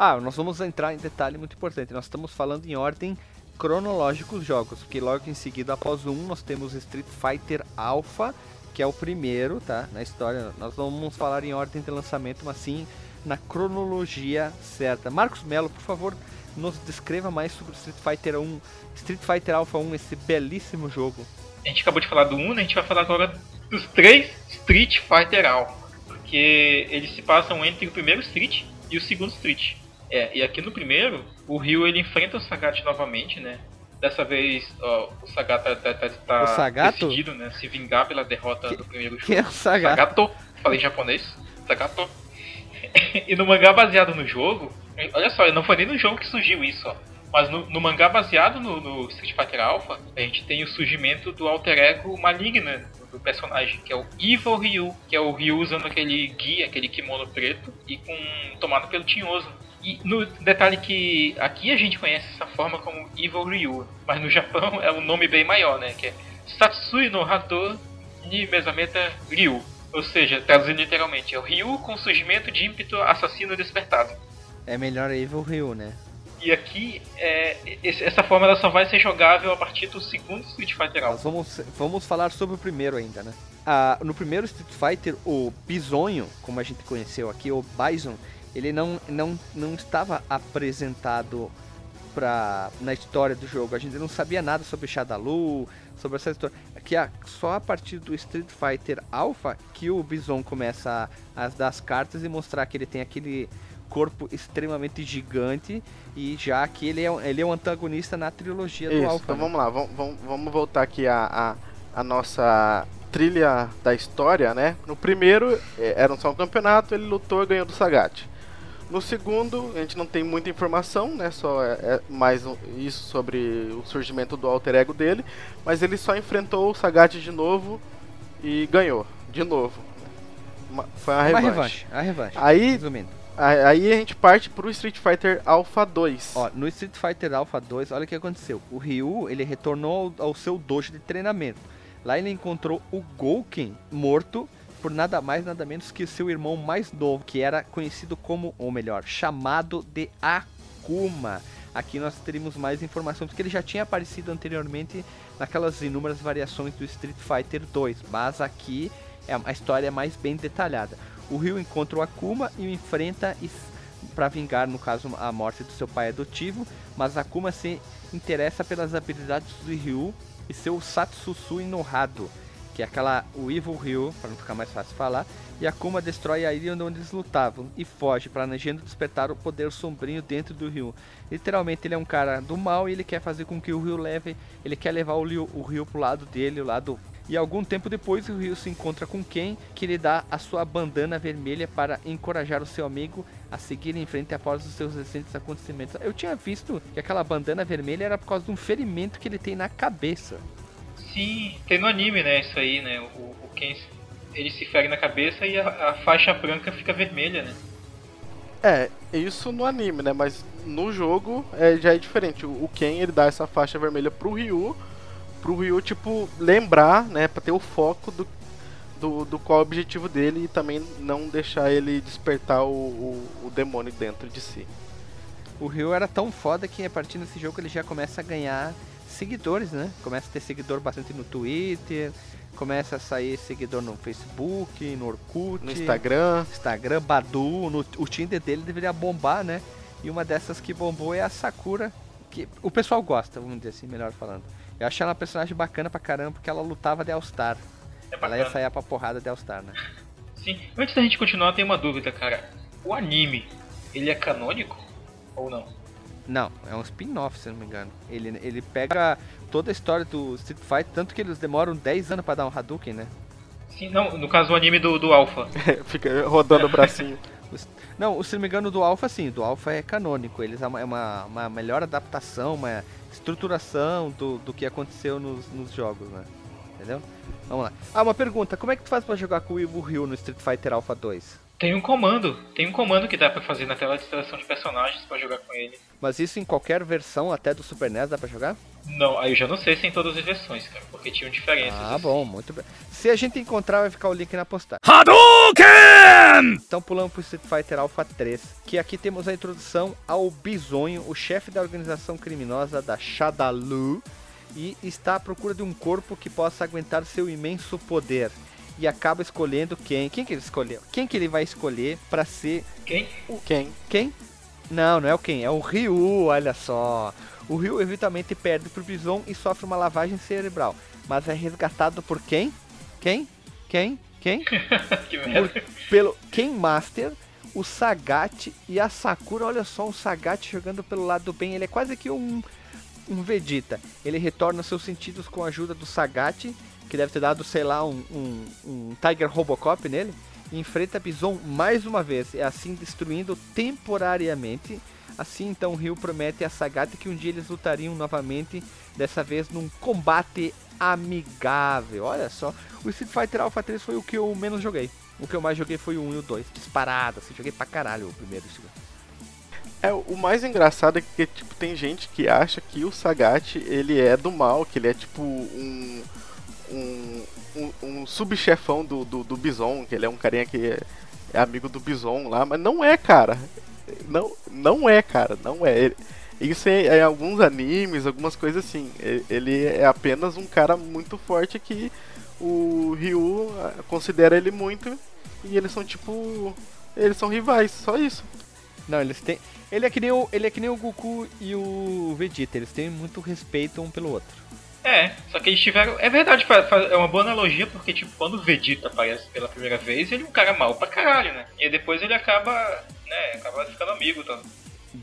Ah, nós vamos entrar em detalhe muito importante. Nós estamos falando em ordem cronológica os jogos, porque logo em seguida, após 1, nós temos Street Fighter Alpha, que é o primeiro, tá? Na história, nós vamos falar em ordem de lançamento, mas sim na cronologia certa. Marcos Melo, por favor, nos descreva mais sobre Street Fighter 1, Street Fighter Alpha 1, esse belíssimo jogo. A gente acabou de falar do 1, né? a gente vai falar agora dos três Street Fighter Alpha, porque eles se passam entre o primeiro Street e o segundo Street. É, e aqui no primeiro, o Ryu ele enfrenta o Sagat novamente, né? Dessa vez, ó, o Sagat tá, tá, tá, tá O Sagato? decidido, né? Se vingar pela derrota Que- do primeiro jogo. Quem é o Sagat? Sagato, falei em japonês, Sagato. e no mangá baseado no jogo, olha só, não foi nem no jogo que surgiu isso, ó. Mas no, no mangá baseado no, no Street Fighter Alpha, a gente tem o surgimento do alter ego maligno do personagem, que é o Evil Ryu, que é o Ryu usando aquele guia, aquele kimono preto e com tomado pelo tinhoso. E no detalhe que aqui a gente conhece essa forma como Evil Ryu, mas no Japão é um nome bem maior, né? Que é Satsui no Hato ni Mesameta Ryu. Ou seja, traduzindo literalmente, é o Ryu com surgimento de ímpeto assassino despertado. É melhor Evil Ryu, né? E aqui, é, essa forma ela só vai ser jogável a partir do segundo Street Fighter Nós Alpha. vamos, vamos falar sobre o primeiro ainda, né? Ah, no primeiro Street Fighter, o Bisonho, como a gente conheceu aqui, o Bison, ele não, não, não estava apresentado pra, na história do jogo. A gente não sabia nada sobre Shadalu, sobre essa história. Que a- só a partir do Street Fighter Alpha que o Bison começa a, a dar as cartas e mostrar que ele tem aquele corpo extremamente gigante e já que ele é, um- ele é um antagonista na trilogia do Isso, Alpha. então né? vamos lá, vamos, vamos, voltar aqui a, a, a nossa trilha da história, né? No primeiro, eh, era só um campeonato, ele lutou e ganhou do Sagat. No segundo, a gente não tem muita informação, né? Só é, é mais um- isso sobre o surgimento do alter ego dele. Mas ele só enfrentou o Sagat de novo e ganhou, de novo. Uma- foi uma Uma revanche. revanche, a revanche. Aí, Resumindo, a- aí a gente parte pro Street Fighter Alpha 2. ó, no Street Fighter Alpha 2, olha o que aconteceu. O Ryu, ele retornou ao, ao seu dojo de treinamento. Lá ele encontrou o Gouken morto por nada mais nada menos que seu irmão mais novo, que era conhecido como, ou melhor, chamado de Akuma. Aqui nós teríamos mais informações, porque ele já tinha aparecido anteriormente naquelas inúmeras variações do Street Fighter 2, mas aqui é a história é mais bem detalhada. O Ryu encontra o Akuma e o enfrenta para vingar, no caso, a morte do seu pai adotivo, mas Akuma se interessa pelas habilidades do Ryu e seu Satsusui no Hado, que é aquela o Evil Ryu, para não ficar mais fácil falar, e Akuma destrói a ilha onde eles lutavam e foge, planejando despertar o poder sombrio dentro do Ryu. Literalmente ele é um cara do mal e ele quer fazer com que o Ryu leve, ele quer levar o Ryu, o pro lado dele, o lado e algum tempo depois o Ryu se encontra com Ken, que lhe dá a sua bandana vermelha para encorajar o seu amigo a seguir em frente após os seus recentes acontecimentos. Eu tinha visto que aquela bandana vermelha era por causa de um ferimento que ele tem na cabeça. Sim, tem no anime, né? Isso aí, né? O, o Ken ele se fere na cabeça e a, a faixa branca fica vermelha, né? É, isso no anime, né? Mas no jogo é, já é diferente. O, o Ken ele dá essa faixa vermelha pro Ryu, pro Ryu, tipo, lembrar, né? Pra ter o foco do, do, do qual é o objetivo dele e também não deixar ele despertar o, o, o demônio dentro de si. O Ryu era tão foda que a partir desse jogo ele já começa a ganhar seguidores, né? Começa a ter seguidor bastante no Twitter, começa a sair seguidor no Facebook, no Orkut, No Instagram. Instagram, Badu, no, o Tinder dele deveria bombar, né? E uma dessas que bombou é a Sakura, que o pessoal gosta, vamos dizer assim, melhor falando. Eu achei ela uma personagem bacana pra caramba, porque ela lutava de All-Star. É Ela ia sair pra porrada de All-Star, né? Sim. Antes da gente continuar, tem uma dúvida, cara. O anime, ele é canônico ou não? Não, é um spin-off, se não me engano. Ele, ele pega toda a história do Street Fighter, tanto que eles demoram 10 anos pra dar um Hadouken, né? Sim, não, no caso o anime do, do Alpha. Fica rodando o bracinho. Não, se não me engano, do Alpha sim, do Alpha é canônico. Eles é uma, é uma, uma melhor adaptação, uma estruturação do, do que aconteceu nos, nos jogos, né? Entendeu? Vamos lá. Ah, uma pergunta: como é que tu faz pra jogar com o Ivo Ryu no Street Fighter Alpha 2? Tem um comando, tem um comando que dá pra fazer na tela de seleção de personagens pra jogar com ele. Mas isso em qualquer versão, até do Super NES, dá pra jogar? Não, aí eu já não sei se em todas as versões, cara, porque tinham diferenças. Ah, assim. bom, muito bem. Se a gente encontrar, vai ficar o link na postagem. Então pulamos pro Street Fighter Alpha 3, que aqui temos a introdução ao Bisonho, o chefe da organização criminosa da Shadalu, e está à procura de um corpo que possa aguentar seu imenso poder. E acaba escolhendo quem? Quem que ele escolheu? Quem que ele vai escolher para ser Quem? Quem? quem? Não, não é o quem, é o Ryu, olha só. O Ryu eventualmente perde pro Bison e sofre uma lavagem cerebral, mas é resgatado por quem? Quem? Quem? Quem? que merda. Pelo Ken Master, o Sagat e a Sakura. Olha só o Sagat jogando pelo lado do bem, ele é quase que um um Vegeta. Ele retorna seus sentidos com a ajuda do Sagat, que deve ter dado, sei lá, um, um, um Tiger Robocop nele, enfrenta Bison mais uma vez, e assim destruindo temporariamente. Assim, então, Ryu promete a Sagat que um dia eles lutariam novamente, dessa vez num combate amigável. Olha só, o Street Fighter Alpha 3 foi o que eu menos joguei. O que eu mais joguei foi o 1 e o 2, disparado, assim, joguei pra caralho o primeiro e o segundo. É, o mais engraçado é que tipo, tem gente que acha que o Sagat ele é do mal, que ele é tipo um. Um, um, subchefão do, do, do Bison, que ele é um carinha que é, é amigo do Bison lá, mas não é, cara. Não, não é, cara, não é. Isso é, é alguns animes, algumas coisas assim. Ele é apenas um cara muito forte que o Ryu ah, considera ele muito e eles são tipo. Eles são rivais, só isso. Não, eles têm. Ele é que nem o, ele é que nem o Goku e o Vegeta, eles têm muito respeito um pelo outro. É, só que eles tiveram. É verdade, é uma boa analogia, porque, tipo, quando o Vegeta aparece pela primeira vez, ele é um cara mal pra caralho, né? E depois ele acaba, né, acaba ficando amigo, tá?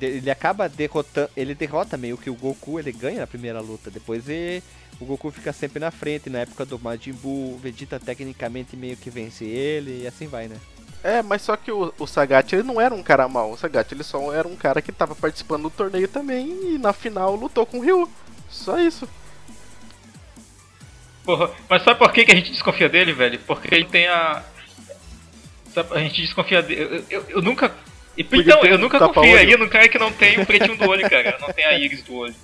Ele acaba derrotando. Ele derrota meio que o Goku, ele ganha na primeira luta. Depois ele, o Goku fica sempre na frente. Na época do Majin Buu, o Vegeta tecnicamente meio que vence ele e assim vai, né? É, mas só que o, o Sagat ele não era um cara mau. O Sagat ele só era um cara que tava participando do torneio também e na final lutou com o Ryu. Só isso. Porra, mas sabe por que, que a gente desconfia dele, velho? Porque ele tem a. Sabe, a gente desconfia dele. Eu, eu, eu nunca. e- Porque Então, tem eu um nunca tapa-olho. confiaria num cara que não tem o pretinho do olho, cara. Não tem a íris do olho.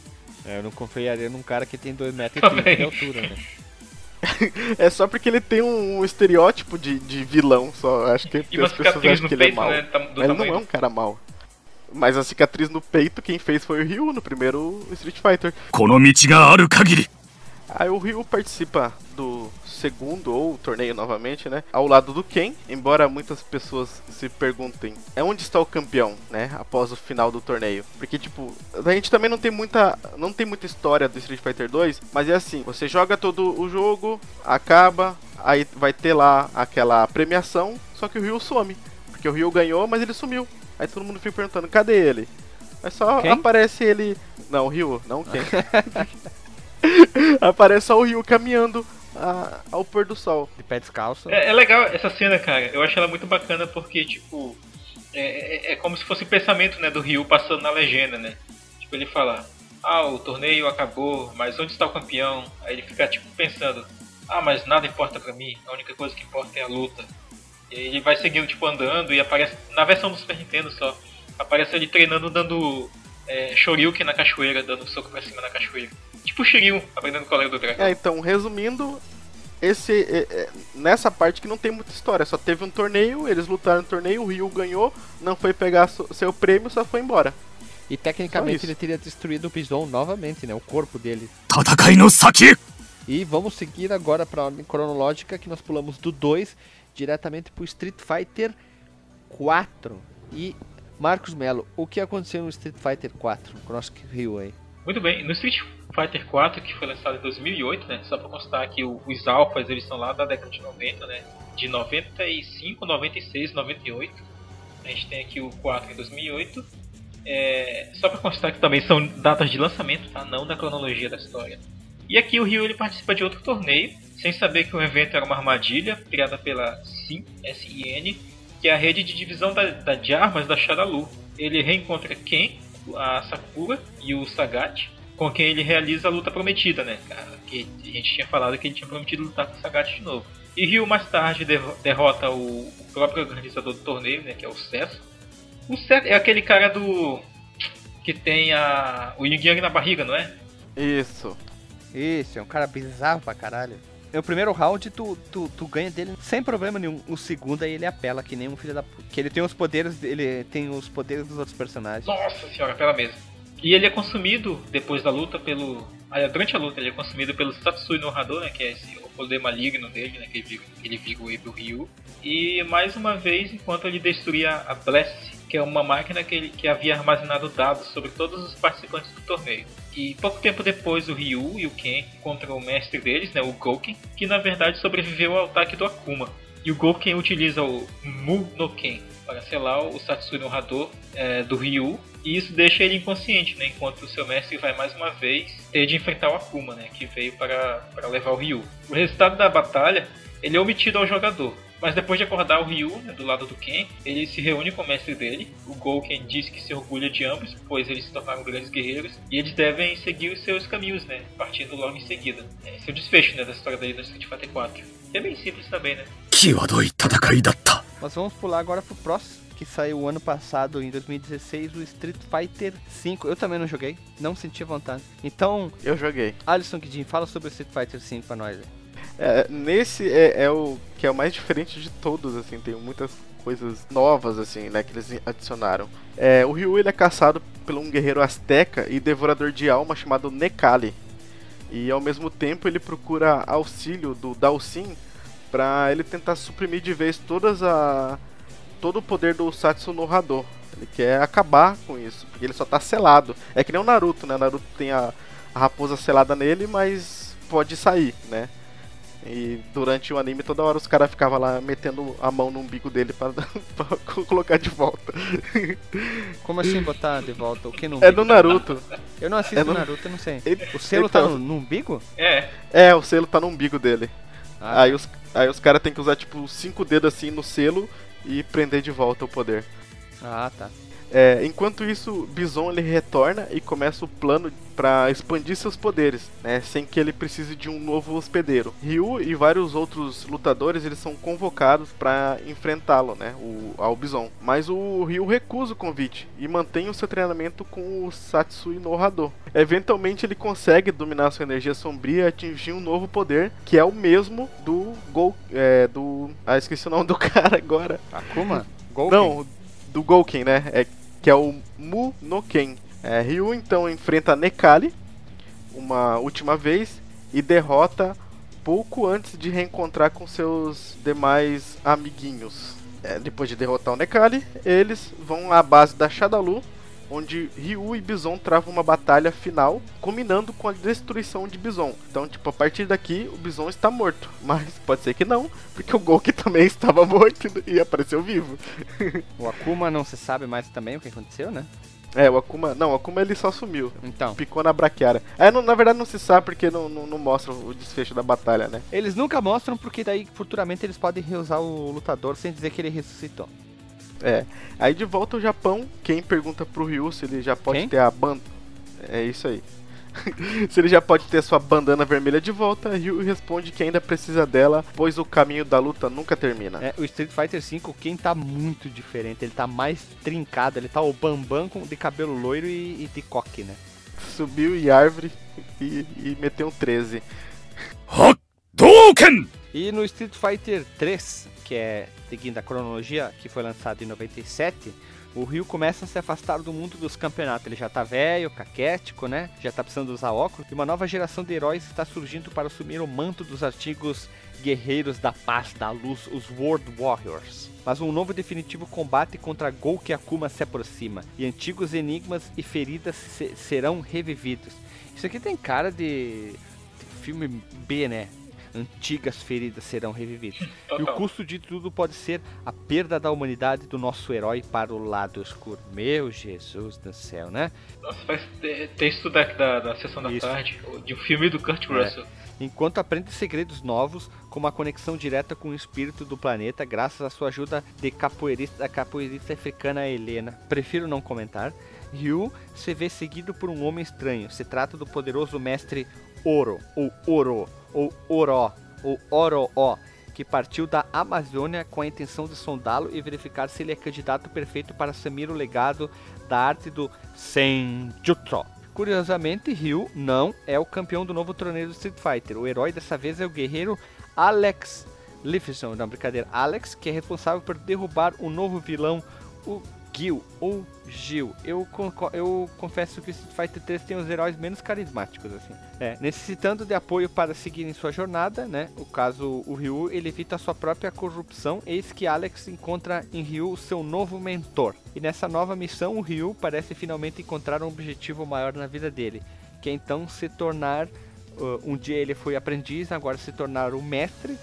É, eu não confiaria num cara que tem 2,30m Também. de altura, né? É só porque ele tem um, um estereótipo de, de vilão só. Acho que E uma as pessoas cicatriz acham no que ele é peito, mau. né? tam- Do Mas ele não tamanho é um cara mau. Mas a cicatriz no peito, quem fez foi o Ryu no primeiro Street Fighter. この道がある限り Aí o Ryu participa do segundo ou torneio novamente, né? Ao lado do Ken, embora muitas pessoas se perguntem, é onde está o campeão, né? Após o final do torneio. Porque tipo, a gente também não tem muita, não tem muita história do Street Fighter 2, mas é assim, você joga todo o jogo, acaba, aí vai ter lá aquela premiação, só que o Ryu some, porque o Ryu ganhou, mas ele sumiu. Aí todo mundo fica perguntando, cadê ele? Aí só Quem? aparece ele, não, o Ryu, não o Ken. Aparece só o Ryu caminhando a- ao pôr do sol. De pé descalço. É, é legal essa cena, cara. Eu acho ela muito bacana porque, tipo, é, é- é como se fosse o pensamento né, do Ryu passando na legenda, né? Tipo, ele fala, ah, o torneio acabou, mas onde está o campeão? Aí ele fica, tipo, pensando, ah, mas nada importa pra mim, a única coisa que importa é a luta. E aí ele vai seguindo, tipo, andando e aparece, na versão do Super Nintendo só, aparece ele treinando dando é, Shoryuken na cachoeira, dando soco pra cima na cachoeira. Tipo o aprendendo com a lenda do dragão. É, então, resumindo, esse é, é, nessa parte que não tem muita história, só teve um torneio, eles lutaram no torneio, o Ryu ganhou, não foi pegar seu prêmio, só foi embora. E tecnicamente ele teria destruído o Bison novamente, né? O corpo dele. E vamos seguir agora para ordem cronológica que nós pulamos do 2 diretamente para Street Fighter 4. E Marcos Melo, o que aconteceu no Street Fighter 4? Cross Rio aí. Muito bem, no Street Fighter 4, que foi lançado em 2008, né? Só para constar que os alphas eles são lá da década de 90, né? De 95, 96, 98. A gente tem aqui o 4 em 2008. É, só para constar que também são datas de lançamento, tá? Não da cronologia da história. E aqui o Ryu ele participa de outro torneio, sem saber que o evento era uma armadilha criada pela SIN, S-I-N, que é a rede de divisão da, da, de armas da Shadalu. Ele reencontra Ken, a Sakura e o Sagat, com quem ele realiza a luta prometida, né? Que a gente tinha falado que ele tinha prometido lutar com o Sagat de novo. E Ryu mais tarde derrota o, próprio organizador do torneio, né? Que é o Cesso. O Cesso é aquele cara do. que tem a. o Yin Yang na barriga, não é? Isso. Isso, é um cara bizarro pra caralho. No primeiro round, tu, tu, tu ganha dele sem problema nenhum. O segundo aí ele apela que nem um filho da puta. Que ele tem os poderes, ele tem os poderes dos outros personagens. Nossa senhora, apela mesmo. E ele é consumido depois da luta pelo. Durante a luta, ele é consumido pelo Satsui no Hadou, né? Que é esse, o poder maligno dele, né? Que ele, ele viga o Ebi Ryu. E mais uma vez, enquanto ele destruía a Bless, que é uma máquina que, ele, que havia armazenado dados sobre todos os participantes do torneio. E pouco tempo depois, o Ryu e o Ken encontram o mestre deles, né, o Gouken, que na verdade sobreviveu ao ataque do Akuma. E o Gouken utiliza o Mu no Ken para selar o Satsui no Hadou é, do Ryu e isso deixa ele inconsciente, né? Enquanto o seu mestre vai mais uma vez ter de enfrentar o Akuma, né? Que veio para, para levar o Ryu. O resultado da batalha ele é omitido ao jogador. Mas depois de acordar o Ryu, né, do lado do Ken, ele se reúne com o mestre dele. O Gouken diz que se orgulha de ambos, pois eles se tornaram grandes guerreiros. E eles devem seguir os seus caminhos, né? Partindo logo em seguida. Esse é o desfecho né, da história no Street Fighter 4. Que é bem simples também, né? Mas vamos pular agora pro próximo que saiu ano passado, em 2016, o Street Fighter V. Eu também não joguei, não senti vontade. Então. Eu joguei. Alisson Kidin, fala sobre o Street Fighter V pra nós. É, nesse é, é, o que é o mais diferente de todos, assim, tem muitas coisas novas, assim, né, que eles adicionaram. É, o Ryu ele é caçado por um guerreiro asteca e devorador de alma chamado Nekali. E ao mesmo tempo ele procura auxílio do Dalsin para ele tentar suprimir de vez todas a todo o poder do Satsu no Hadou. Ele quer acabar com isso, porque ele só tá selado. É que nem o Naruto, né? O Naruto tem a, a raposa selada nele, mas pode sair, né? E durante o anime, toda hora os caras ficavam lá metendo a mão no umbigo dele pra, pra colocar de volta. Como assim botar de volta? O que no É no Naruto. Eu não assisto É no- Naruto, eu não sei. Ele- O selo tá então- no, no umbigo? É, É, o selo tá no umbigo dele. Ah, Aí os, aí os caras têm que usar tipo cinco dedos assim no selo e prender de volta o poder. ah, tá. É, enquanto isso, Bison ele retorna e começa o plano para expandir seus poderes, né, sem que ele precise de um novo hospedeiro. Ryu e vários outros lutadores eles são convocados para enfrentá-lo, né, o, ao Bison. Mas o Ryu recusa o convite e mantém o seu treinamento com o Satsui no. Eventualmente ele consegue dominar sua energia sombria e atingir um novo poder que é o mesmo do Gol, é, do, ah esqueci o nome do cara agora. Akuma? Golden? Não, do Gouken, né? É, que é o Mu no Ken. É, Ryu então enfrenta Nekali uma última vez e derrota pouco antes de reencontrar com seus demais amiguinhos. É, depois de derrotar o Nekali, eles vão à base da Shadalu, onde Ryu e Bison travam uma batalha final, culminando com a destruição de Bison. Então, tipo, a partir daqui o Bison está morto, mas pode ser que não, porque o Gouken também estava morto e apareceu vivo. O Akuma não se sabe mais também o que aconteceu, né? É, o Akuma. Não, o Akuma ele só sumiu. Então. Picou na braquiária. É, não- na verdade não se sabe porque não, não, não mostra o desfecho da batalha, né? Eles nunca mostram porque daí futuramente eles podem reusar o lutador sem dizer que ele ressuscitou. É. Aí de volta ao Japão, quem pergunta pro Ryu se ele já pode Quem? ter a banda. É isso aí. se ele já pode ter sua bandana vermelha de volta, Ryu responde que ainda precisa dela, pois o caminho da luta nunca termina. É, o Street Fighter V, quem tá muito diferente, ele tá mais trincado, ele tá o Bambam com, de cabelo loiro e, e de coque, né? Subiu em árvore e, e meteu um 13. Hadouken! E no Street Fighter 3, que é seguindo a cronologia, que foi lançado em 97, O Ryu começa a se afastar do mundo dos campeonatos. Ele já tá velho, caquético, né? Já tá precisando usar óculos. E uma nova geração de heróis está surgindo para assumir o manto dos antigos guerreiros da paz, da luz, os World Warriors. Mas um novo definitivo combate contra Gouki Akuma se aproxima, e antigos enigmas e feridas se serão revividos. Isso aqui tem cara de, de filme B, né? Antigas feridas serão revividas. E o Total. custo de tudo pode ser a perda da humanidade do nosso herói para o lado escuro. Meu Jesus do céu, né? Nossa, faz te- texto da, da, da sessão da Isso. tarde, de um filme do Kurt Russell. enquanto aprende segredos novos, como a conexão direta com o espírito do planeta, graças à sua ajuda de capoeirista, da capoeirista africana Helena. Prefiro não comentar. Ryu se vê seguido por um homem estranho. Se trata do poderoso mestre Oro, ou Oro, ou Oro, ou Oro-O, que partiu da Amazônia com a intenção de sondá-lo e verificar se ele é candidato perfeito para assumir o legado da arte do Senjutsu. Curiosamente, Ryu não é o campeão do novo torneio do Street Fighter. O herói dessa vez é o guerreiro Alex Lifeson, não brincadeira, Alex, que é responsável por derrubar o novo vilão, o Gil, ou Gil. Eu, eu confesso que o Street Fighter 3 tem os heróis menos carismáticos, assim. É, necessitando de apoio para seguir em sua jornada, né? O caso, o Ryu, ele evita sua própria corrupção, eis que Alex encontra em Ryu seu novo mentor. E nessa nova missão, o Ryu parece finalmente encontrar um objetivo maior na vida dele, que é então se tornar, uh, um dia ele foi aprendiz, agora se tornar o mestre,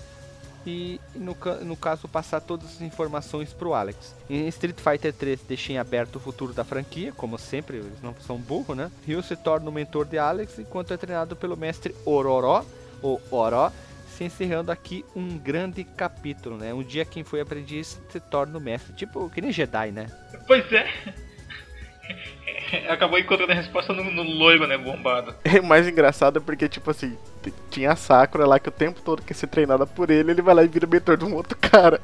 e no, no caso passar todas as informações pro Alex. Em Street Fighter 3 deixa em aberto o futuro da franquia, como sempre, eles não são burro, né? Ryu se torna o mentor de Alex enquanto é treinado pelo mestre Ororo, ou Oro, se encerrando aqui um grande capítulo, né? Um dia quem foi aprendiz se torna o mestre, tipo que nem Jedi, né? Pois é. Acabou encontrando a resposta no, no loiro, né? Bombado. É mais engraçado porque, tipo assim, tinha a Sakura lá que o tempo todo quer ser treinada por ele, ele vai lá e vira mentor de um outro cara.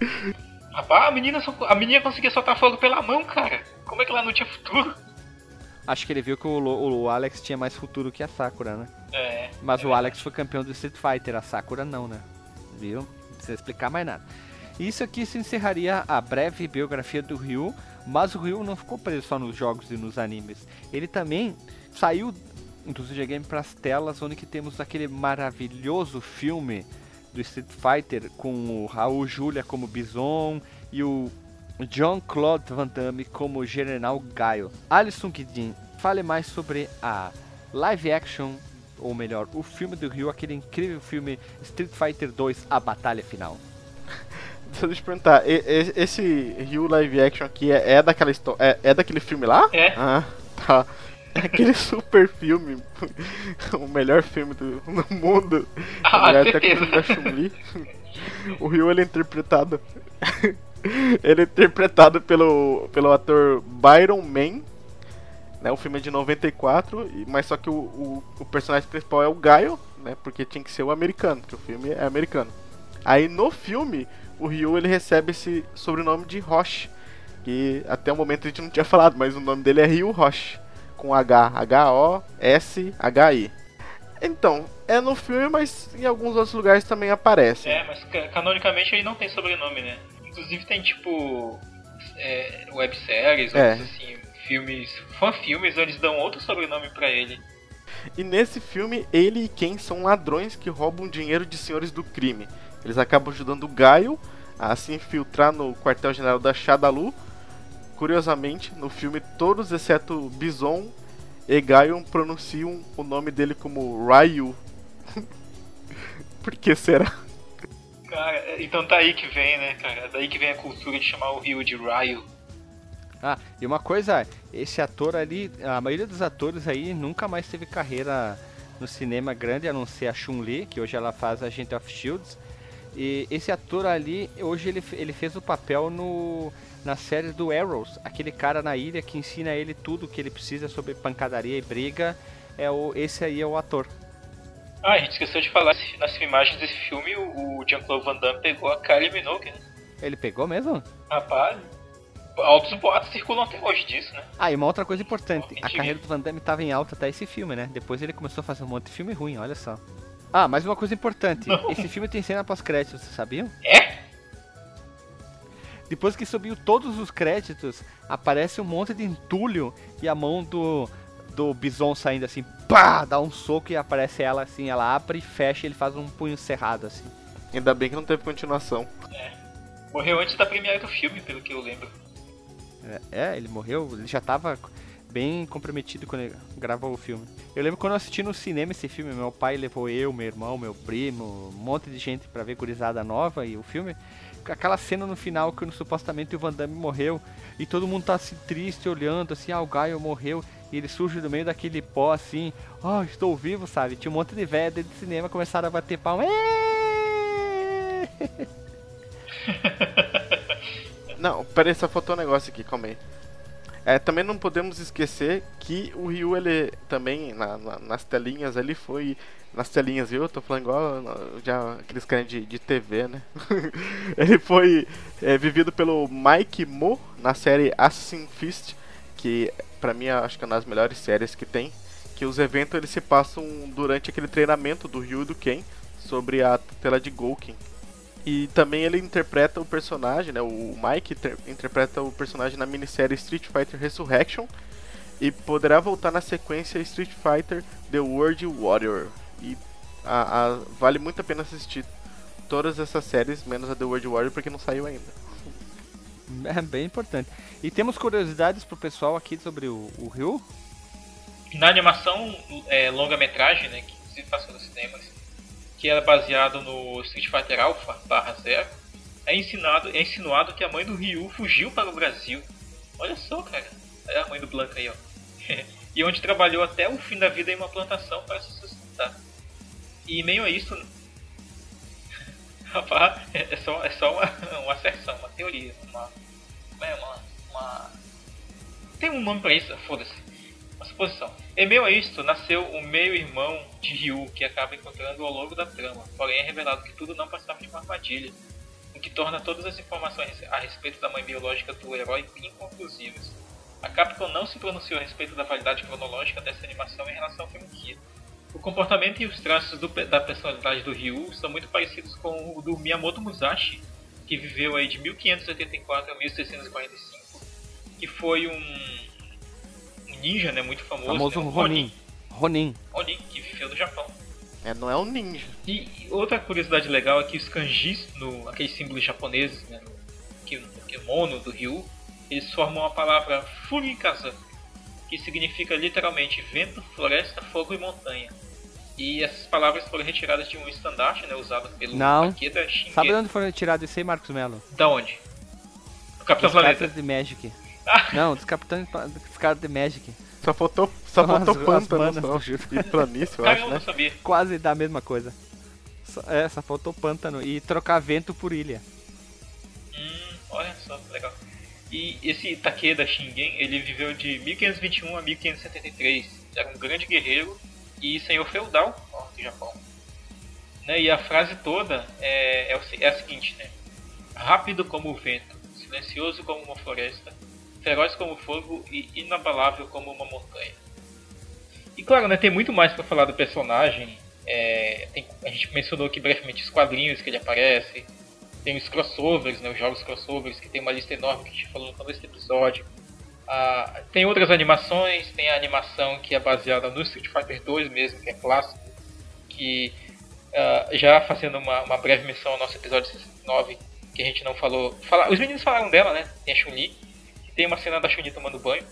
Rapaz, a menina, só, a menina conseguia soltar fogo pela mão, cara. Como é que ela não tinha futuro? Acho que ele viu que o, Lo- o Alex tinha mais futuro que a Sakura, né? É. Mas o Alex foi campeão do Street Fighter, a Sakura não, né? Viu? Não precisa explicar mais nada. Isso aqui se encerraria a breve biografia do Ryu, mas o Ryu não ficou preso só nos jogos e nos animes. Ele também saiu do videogame para as telas, onde que temos aquele maravilhoso filme do Street Fighter com o Raul Julia como Bison e o John Claude Van Damme como General Gaio. Alisson Guidin, fale mais sobre a live action, ou melhor, o filme do Ryu, aquele incrível filme Street Fighter 2, A Batalha Final. Deixa eu te perguntar, esse Ryu live action aqui é, é daquela história. É, é daquele filme lá? É. Ah, tá. É aquele super filme. o melhor filme do, do mundo. Ah, até com o Chun-Li. O Ryu ele é interpretado. ele é interpretado pelo, pelo ator Byron Man. Né, o filme é de 94, e- mas só que o, o, o personagem principal é o Gaio, né? Porque tinha que ser o americano, porque o filme é americano. Aí no filme, o Ryu ele recebe esse sobrenome de Roche, que até o momento a gente não tinha falado, mas o nome dele é Ryu Roche, com H, H-O-S-H-I. Então, é no filme, mas em alguns outros lugares também aparece. É, mas ca- canonicamente ele não tem sobrenome, né? Inclusive tem tipo. É, webséries, É. outros assim, filmes. Fan-filmes, onde eles dão outro sobrenome pra ele. E nesse filme, ele e Ken são ladrões que roubam dinheiro de senhores do crime. Eles acabam ajudando o Gaio a se infiltrar no quartel-general da Shadalu. Curiosamente, no filme, todos exceto Bison e Gaio pronunciam o nome dele como Ryu. Por que será? Cara, então tá aí que vem, né, cara? Daí que vem a cultura de chamar o Ryu de Ryu. Ah, e uma coisa, esse ator ali, a maioria dos atores aí nunca mais teve carreira no cinema grande, a não ser a Chun-Li, que hoje ela faz Agent of Shields. E esse ator ali, hoje ele, ele fez o papel no, na série do Arrows, aquele cara na ilha que ensina ele tudo que ele precisa sobre pancadaria e briga. É o, esse aí é o ator. Ah, a gente esqueceu de falar nas filmagens desse filme o Jean-Claude Van Damme pegou a Kylie Minogue, né? Ele pegou mesmo? Rapaz, altos boatos circulam até hoje disso, né? Ah, e uma outra coisa importante, a carreira do Van Damme estava em alta até esse filme, né? Depois ele começou a fazer um monte de filme ruim, olha só. Ah, mais uma coisa importante, Não. esse filme tem cena pós-créditos, vocês sabiam? É? Depois que subiu todos os créditos, aparece um monte de entulho e a mão do, do Bison saindo assim, pá, dá um soco e aparece ela assim, ela abre e fecha e ele faz um punho cerrado assim. Ainda bem que não teve continuação. Morreu antes da premiere do filme, pelo que eu lembro. É, é, ele morreu, ele já tava bem comprometido quando ele gravou o filme. Eu lembro quando eu assisti no cinema esse filme, meu pai levou eu, meu irmão, meu primo, um monte de gente pra ver Gurizada Nova e o filme. Aquela cena no final que supostamente o Van Damme morreu e todo mundo tá assim triste olhando assim, ah, o Gaio morreu e ele surge do meio daquele pó assim, oh, estou vivo, sabe? Tinha um monte de velho dentro do cinema começaram a bater palma. Não, peraí, só faltou um negócio aqui, calma aí. É, também não podemos esquecer que o Ryu, ele também, na- na- nas telinhas, ele foi. Nas telinhas, viu? Eu tô falando igual já aqueles caras de, de TV, né? ele foi é, vivido pelo Mike Mo na série Assassin's Fist, que pra mim acho que é uma das melhores séries que tem. Que os eventos eles se passam durante aquele treinamento do Ryu e do Ken sobre a tela de Gouken. E também ele interpreta o personagem, né? O Mike inter- interpreta o personagem na minissérie Street Fighter Resurrection e poderá voltar na sequência Street Fighter The World Warrior. E a- a- vale muito a pena assistir todas essas séries, menos a The World Warrior, porque não saiu ainda. É bem importante. E temos curiosidades pro pessoal aqui sobre o, o Ryu? Na animação é, longa-metragem, né, que inclusive passou nos cinemas, que era baseado no Street Fighter Alpha barra Zero, é, ensinado, é insinuado que a mãe do Ryu fugiu para o Brasil. Olha só, cara. É a mãe do Blanca aí, ó. e onde trabalhou até o fim da vida em uma plantação para se sustentar. E meio a isso. Rapaz, é só, é só uma, uma asserção, uma teoria, uma. como é, uma, uma. Tem um nome pra isso, foda-se. Uma suposição. Em meio a isto, nasceu o meio-irmão de Ryu, que acaba encontrando ao longo da trama. Porém, é revelado que tudo não passava de uma armadilha, o que torna todas as informações a respeito da mãe biológica do herói inconclusivas. A Capcom não se pronunciou a respeito da validade cronológica dessa animação em relação ao filme Kira. O comportamento e os traços do da personalidade do Ryu são muito parecidos com o do Miyamoto Musashi, que viveu aí de 1584 a 1645, que foi um ninja né, muito famoso. famoso né, Ronin. Ronin. Ronin, que viveu no Japão. É, não é um ninja. E outra curiosidade legal é que os kanjis, no, aqueles símbolos japoneses, né, no, no kimono do Ryu, eles formam a palavra Furikaza, que significa literalmente vento, floresta, fogo e montanha. E essas palavras foram retiradas de um estandarte né, usado pelo Não. Takeda Shingen. Sabe de onde foi tirado isso aí, Marcos Melo? Da onde? O Capitão Dos Planeta. de Magic. Não, dos capitães dos caras de Magic. Só faltou, só São faltou as- as pântano manas só. E planície, eu acho, eu né? sabia. Quase da mesma coisa. Só, é, só faltou pântano e trocar vento por ilha. Hum, olha só, legal. E esse Takeda Shingen, ele viveu de 1521 a 1573. Era um grande guerreiro e senhor feudal ó, do Japão. Né, e a frase toda é, é, é a seguinte, né? Rápido como o vento, silencioso como uma floresta, feroz como fogo e inabalável como uma montanha. E claro, né, tem muito mais para falar do personagem. É, tem- a gente mencionou aqui brevemente os quadrinhos que ele aparece, tem os crossovers, né, os jogos crossovers, que tem uma lista enorme que a gente falou no começo do episódio. Ah, tem outras animações, tem a animação que é baseada no Street Fighter 2 mesmo, que é clássico, que ah, já fazendo uma, uma breve menção ao nosso episódio 69, que a gente não falou. Fala, os meninos falaram dela, né? Tem a Chun-Li, tem uma cena da Chun-Li tomando banho.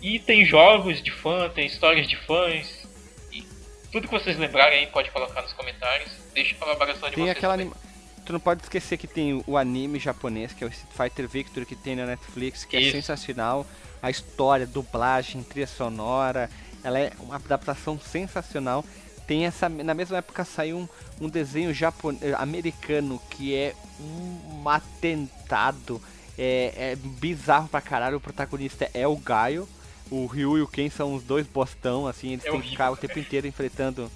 E tem jogos de fã, tem histórias de fãs. E tudo que vocês lembrarem aí pode colocar nos comentários. Deixa a colaboração de Tem vocês. aquela anima... Tu não pode esquecer que tem o anime japonês, que é o Street Fighter Victory, que tem na Netflix, que é Isso. sensacional. A história, dublagem, trilha sonora, ela é uma adaptação sensacional. Tem essa. Na mesma época saiu um, um desenho japon... eh, americano que é um atentado. É, é bizarro pra caralho. O protagonista é o Gaio. O Ryu e o Ken são os dois bostão, assim, eles É têm que ficar o horrível, tempo inteiro enfrentando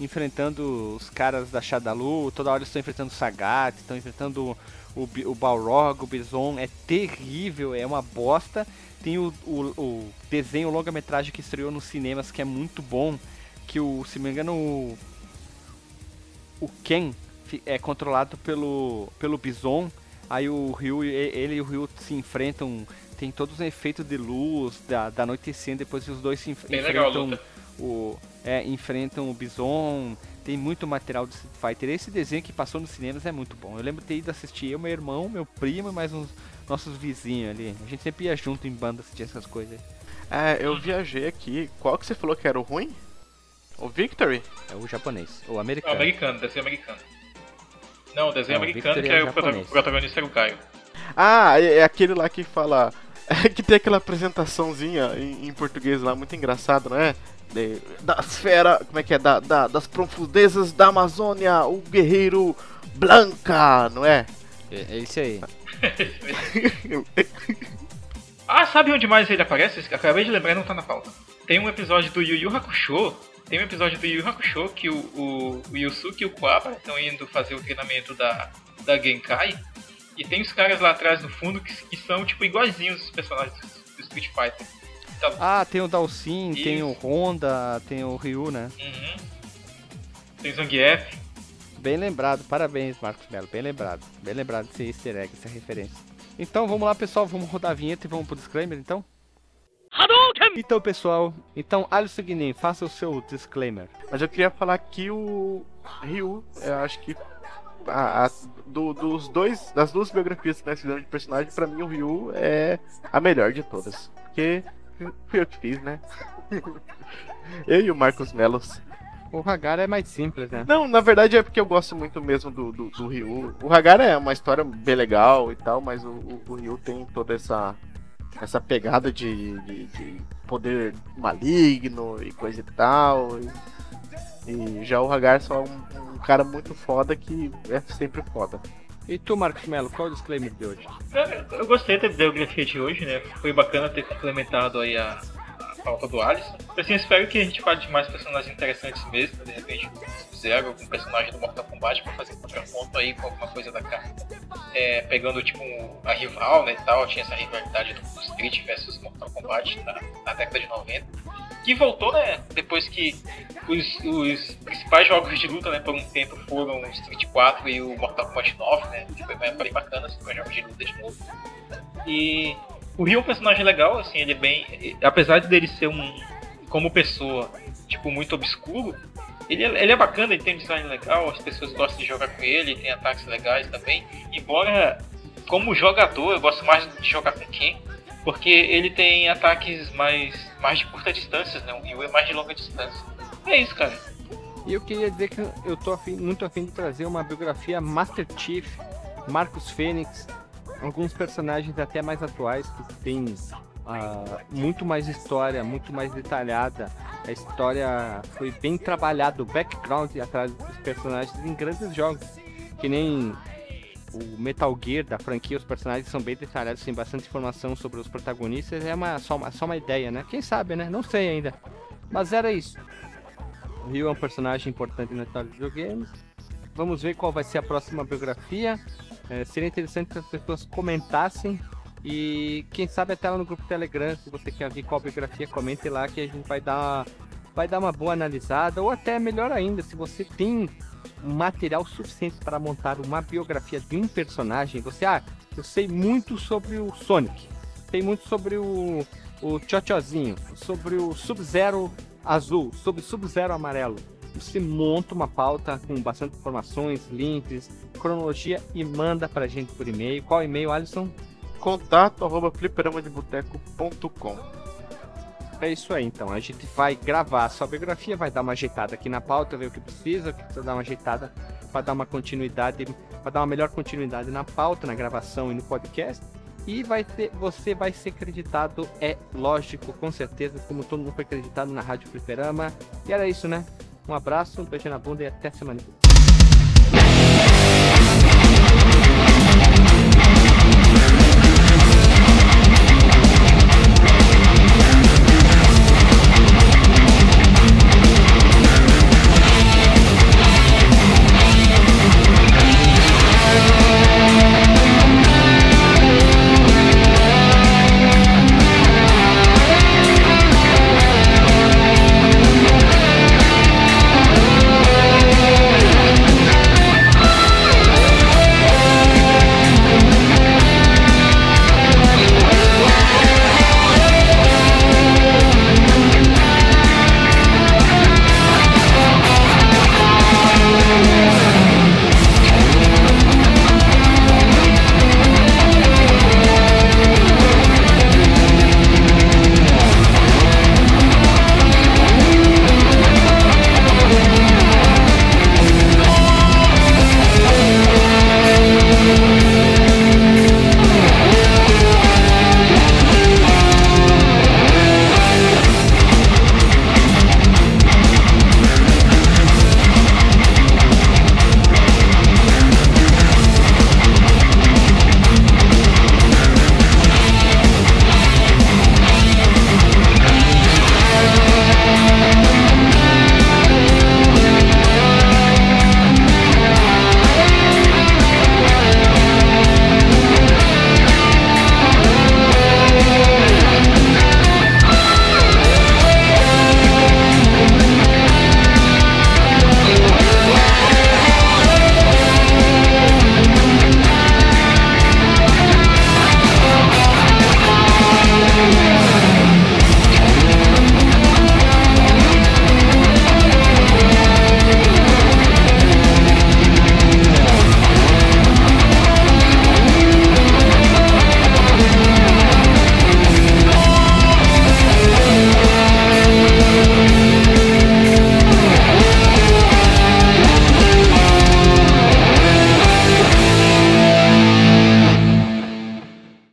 enfrentando os caras da Shadalu, toda hora eles estão enfrentando o Sagat, estão enfrentando o, o, o Balrog, o Bison, é terrível, é uma bosta. Tem o, o, o desenho longa-metragem que estreou nos cinemas que é muito bom, que o, se não me engano, o, o Ken é controlado pelo, pelo Bison, Aí o Ryu, e- ele e o Ryu se enfrentam, tem todos os efeitos de luz da, da anoitecendo, depois os dois se enf- Bem enfrentam o é, enfrentam o Bison, tem muito material de Street Fighter. Esse desenho que passou nos cinemas é muito bom. Eu lembro de ter ido assistir eu, meu irmão, meu primo e mais uns nossos vizinhos ali. A gente sempre ia junto em banda assistir essas coisas. É, eu viajei aqui. Qual que você falou que era o ruim? O Victory? É o japonês, o americano. americano, desenho americano. Não, desenho Não, o americano que é é o protagonista era o Caio. Ah, é, é aquele lá que fala. que tem aquela apresentaçãozinha em, em português lá, muito engraçado, não é? De- da esfera. Como é que é? Da, da- das profundezas da Amazônia, o guerreiro Blanca, não é? É, é isso aí. Ah, sabe onde mais ele aparece? Acabei de lembrar e não tá na pauta. Tem um episódio do Yu Yu Hakusho. Tem um episódio do Yu Hakusho que o, o, o Yusuke e o Kuwaba estão indo fazer o treinamento da, da Genkai. E tem os caras lá atrás no fundo que, que são tipo iguaizinhos os personagens do Street Fighter. Então, Ah, tem o Dalsin, tem o. Honda, tem o Ryu, né? uhum. Tem o Zangief. Bem lembrado, parabéns, Marcos Melo, bem lembrado. Bem lembrado desse easter egg, essa referência. Então vamos lá, pessoal, vamos rodar a vinheta e vamos pro disclaimer, então? Então, pessoal, então, Alisson Guinim, faça o seu disclaimer. Mas eu queria falar que o Ryu, eu acho que. a- a- do- dos dois, das duas biografias que nós fizemos de personagem, pra mim o Ryu é a melhor de todas. Porque fui eu que fiz, né? eu e o Marcos Melos. O Hagar é mais simples, né? Não, na verdade é porque eu gosto muito mesmo do, do, do Ryu. O Hagar é uma história bem legal e tal, mas o, o, o Ryu tem toda essa, essa pegada de, de, de poder maligno e coisa e tal. E, e já o Hagar só é um, um cara muito foda que é sempre foda. E tu, Marcos Melo, qual é o disclaimer de hoje? Eu, eu gostei da biografia de hoje, né? Foi bacana ter complementado aí a, a pauta do Alisson. Assim, espero que a gente fale de mais personagens interessantes mesmo, de repente Zero, algum personagem do Mortal Kombat pra fazer contraponto aí com alguma coisa da cara. É, pegando tipo a rival, né, e tal, tinha essa rivalidade do Street versus Mortal Kombat na, na década de 90. Que voltou, né, depois que os, os principais jogos de luta, né, por um tempo foram o Street 4 e o Mortal Kombat 9, né, que foi bem bacana, assim, foi jogos de luta de novo. E o Ryu é um personagem legal, assim, ele é bem. Apesar dele ser um. como pessoa, tipo, muito obscuro, ele é, ele é bacana, ele tem um design legal, as pessoas gostam de jogar com ele, tem ataques legais também. Embora, como jogador, eu gosto mais de jogar com Ken, porque ele tem ataques mais, mais de curta distância, né? O Ryu é mais de longa distância. É isso, cara. E eu queria dizer que eu tô afim- muito afim de trazer uma biografia Master Chief, Marcos Fênix, alguns personagens até mais atuais que têm ah, muito mais história, muito mais detalhada. A história foi bem trabalhada, o background atrás dos personagens em grandes jogos, que nem o Metal Gear da franquia, os personagens são bem detalhados, tem bastante informação sobre os protagonistas. É uma, só, uma, só uma ideia, né? Quem sabe, né? Não sei ainda. Mas era isso. O Ryu é um personagem importante na história dos videogames. Vamos ver qual vai ser a próxima biografia. É, seria interessante que as pessoas comentassem. E quem sabe até lá no grupo Telegram, se você quer ver qual biografia, comente lá que a gente vai dar, vai dar uma boa analisada. Ou até melhor ainda, se você tem material suficiente para montar uma biografia de um personagem, você, ah, eu sei muito sobre o Sonic, sei muito sobre o, o Chochozinho, sobre o Sub-Zero azul, sobre o Sub-Zero amarelo. Você monta uma pauta com bastante informações, links, cronologia e manda pra gente por e-mail. Qual e-mail, Alisson? Contato arroba fliperamadeboteco.com É isso aí, então. A gente vai gravar a sua biografia, vai dar uma ajeitada aqui na pauta, ver o que precisa, o que precisa dar uma ajeitada para dar uma continuidade, para dar uma melhor continuidade na pauta, na gravação e no podcast. E vai ter, você vai ser acreditado, é lógico, com certeza, como todo mundo foi acreditado na Rádio Fliperama. E era isso, né? Um abraço, um beijo na bunda e até semana que vem.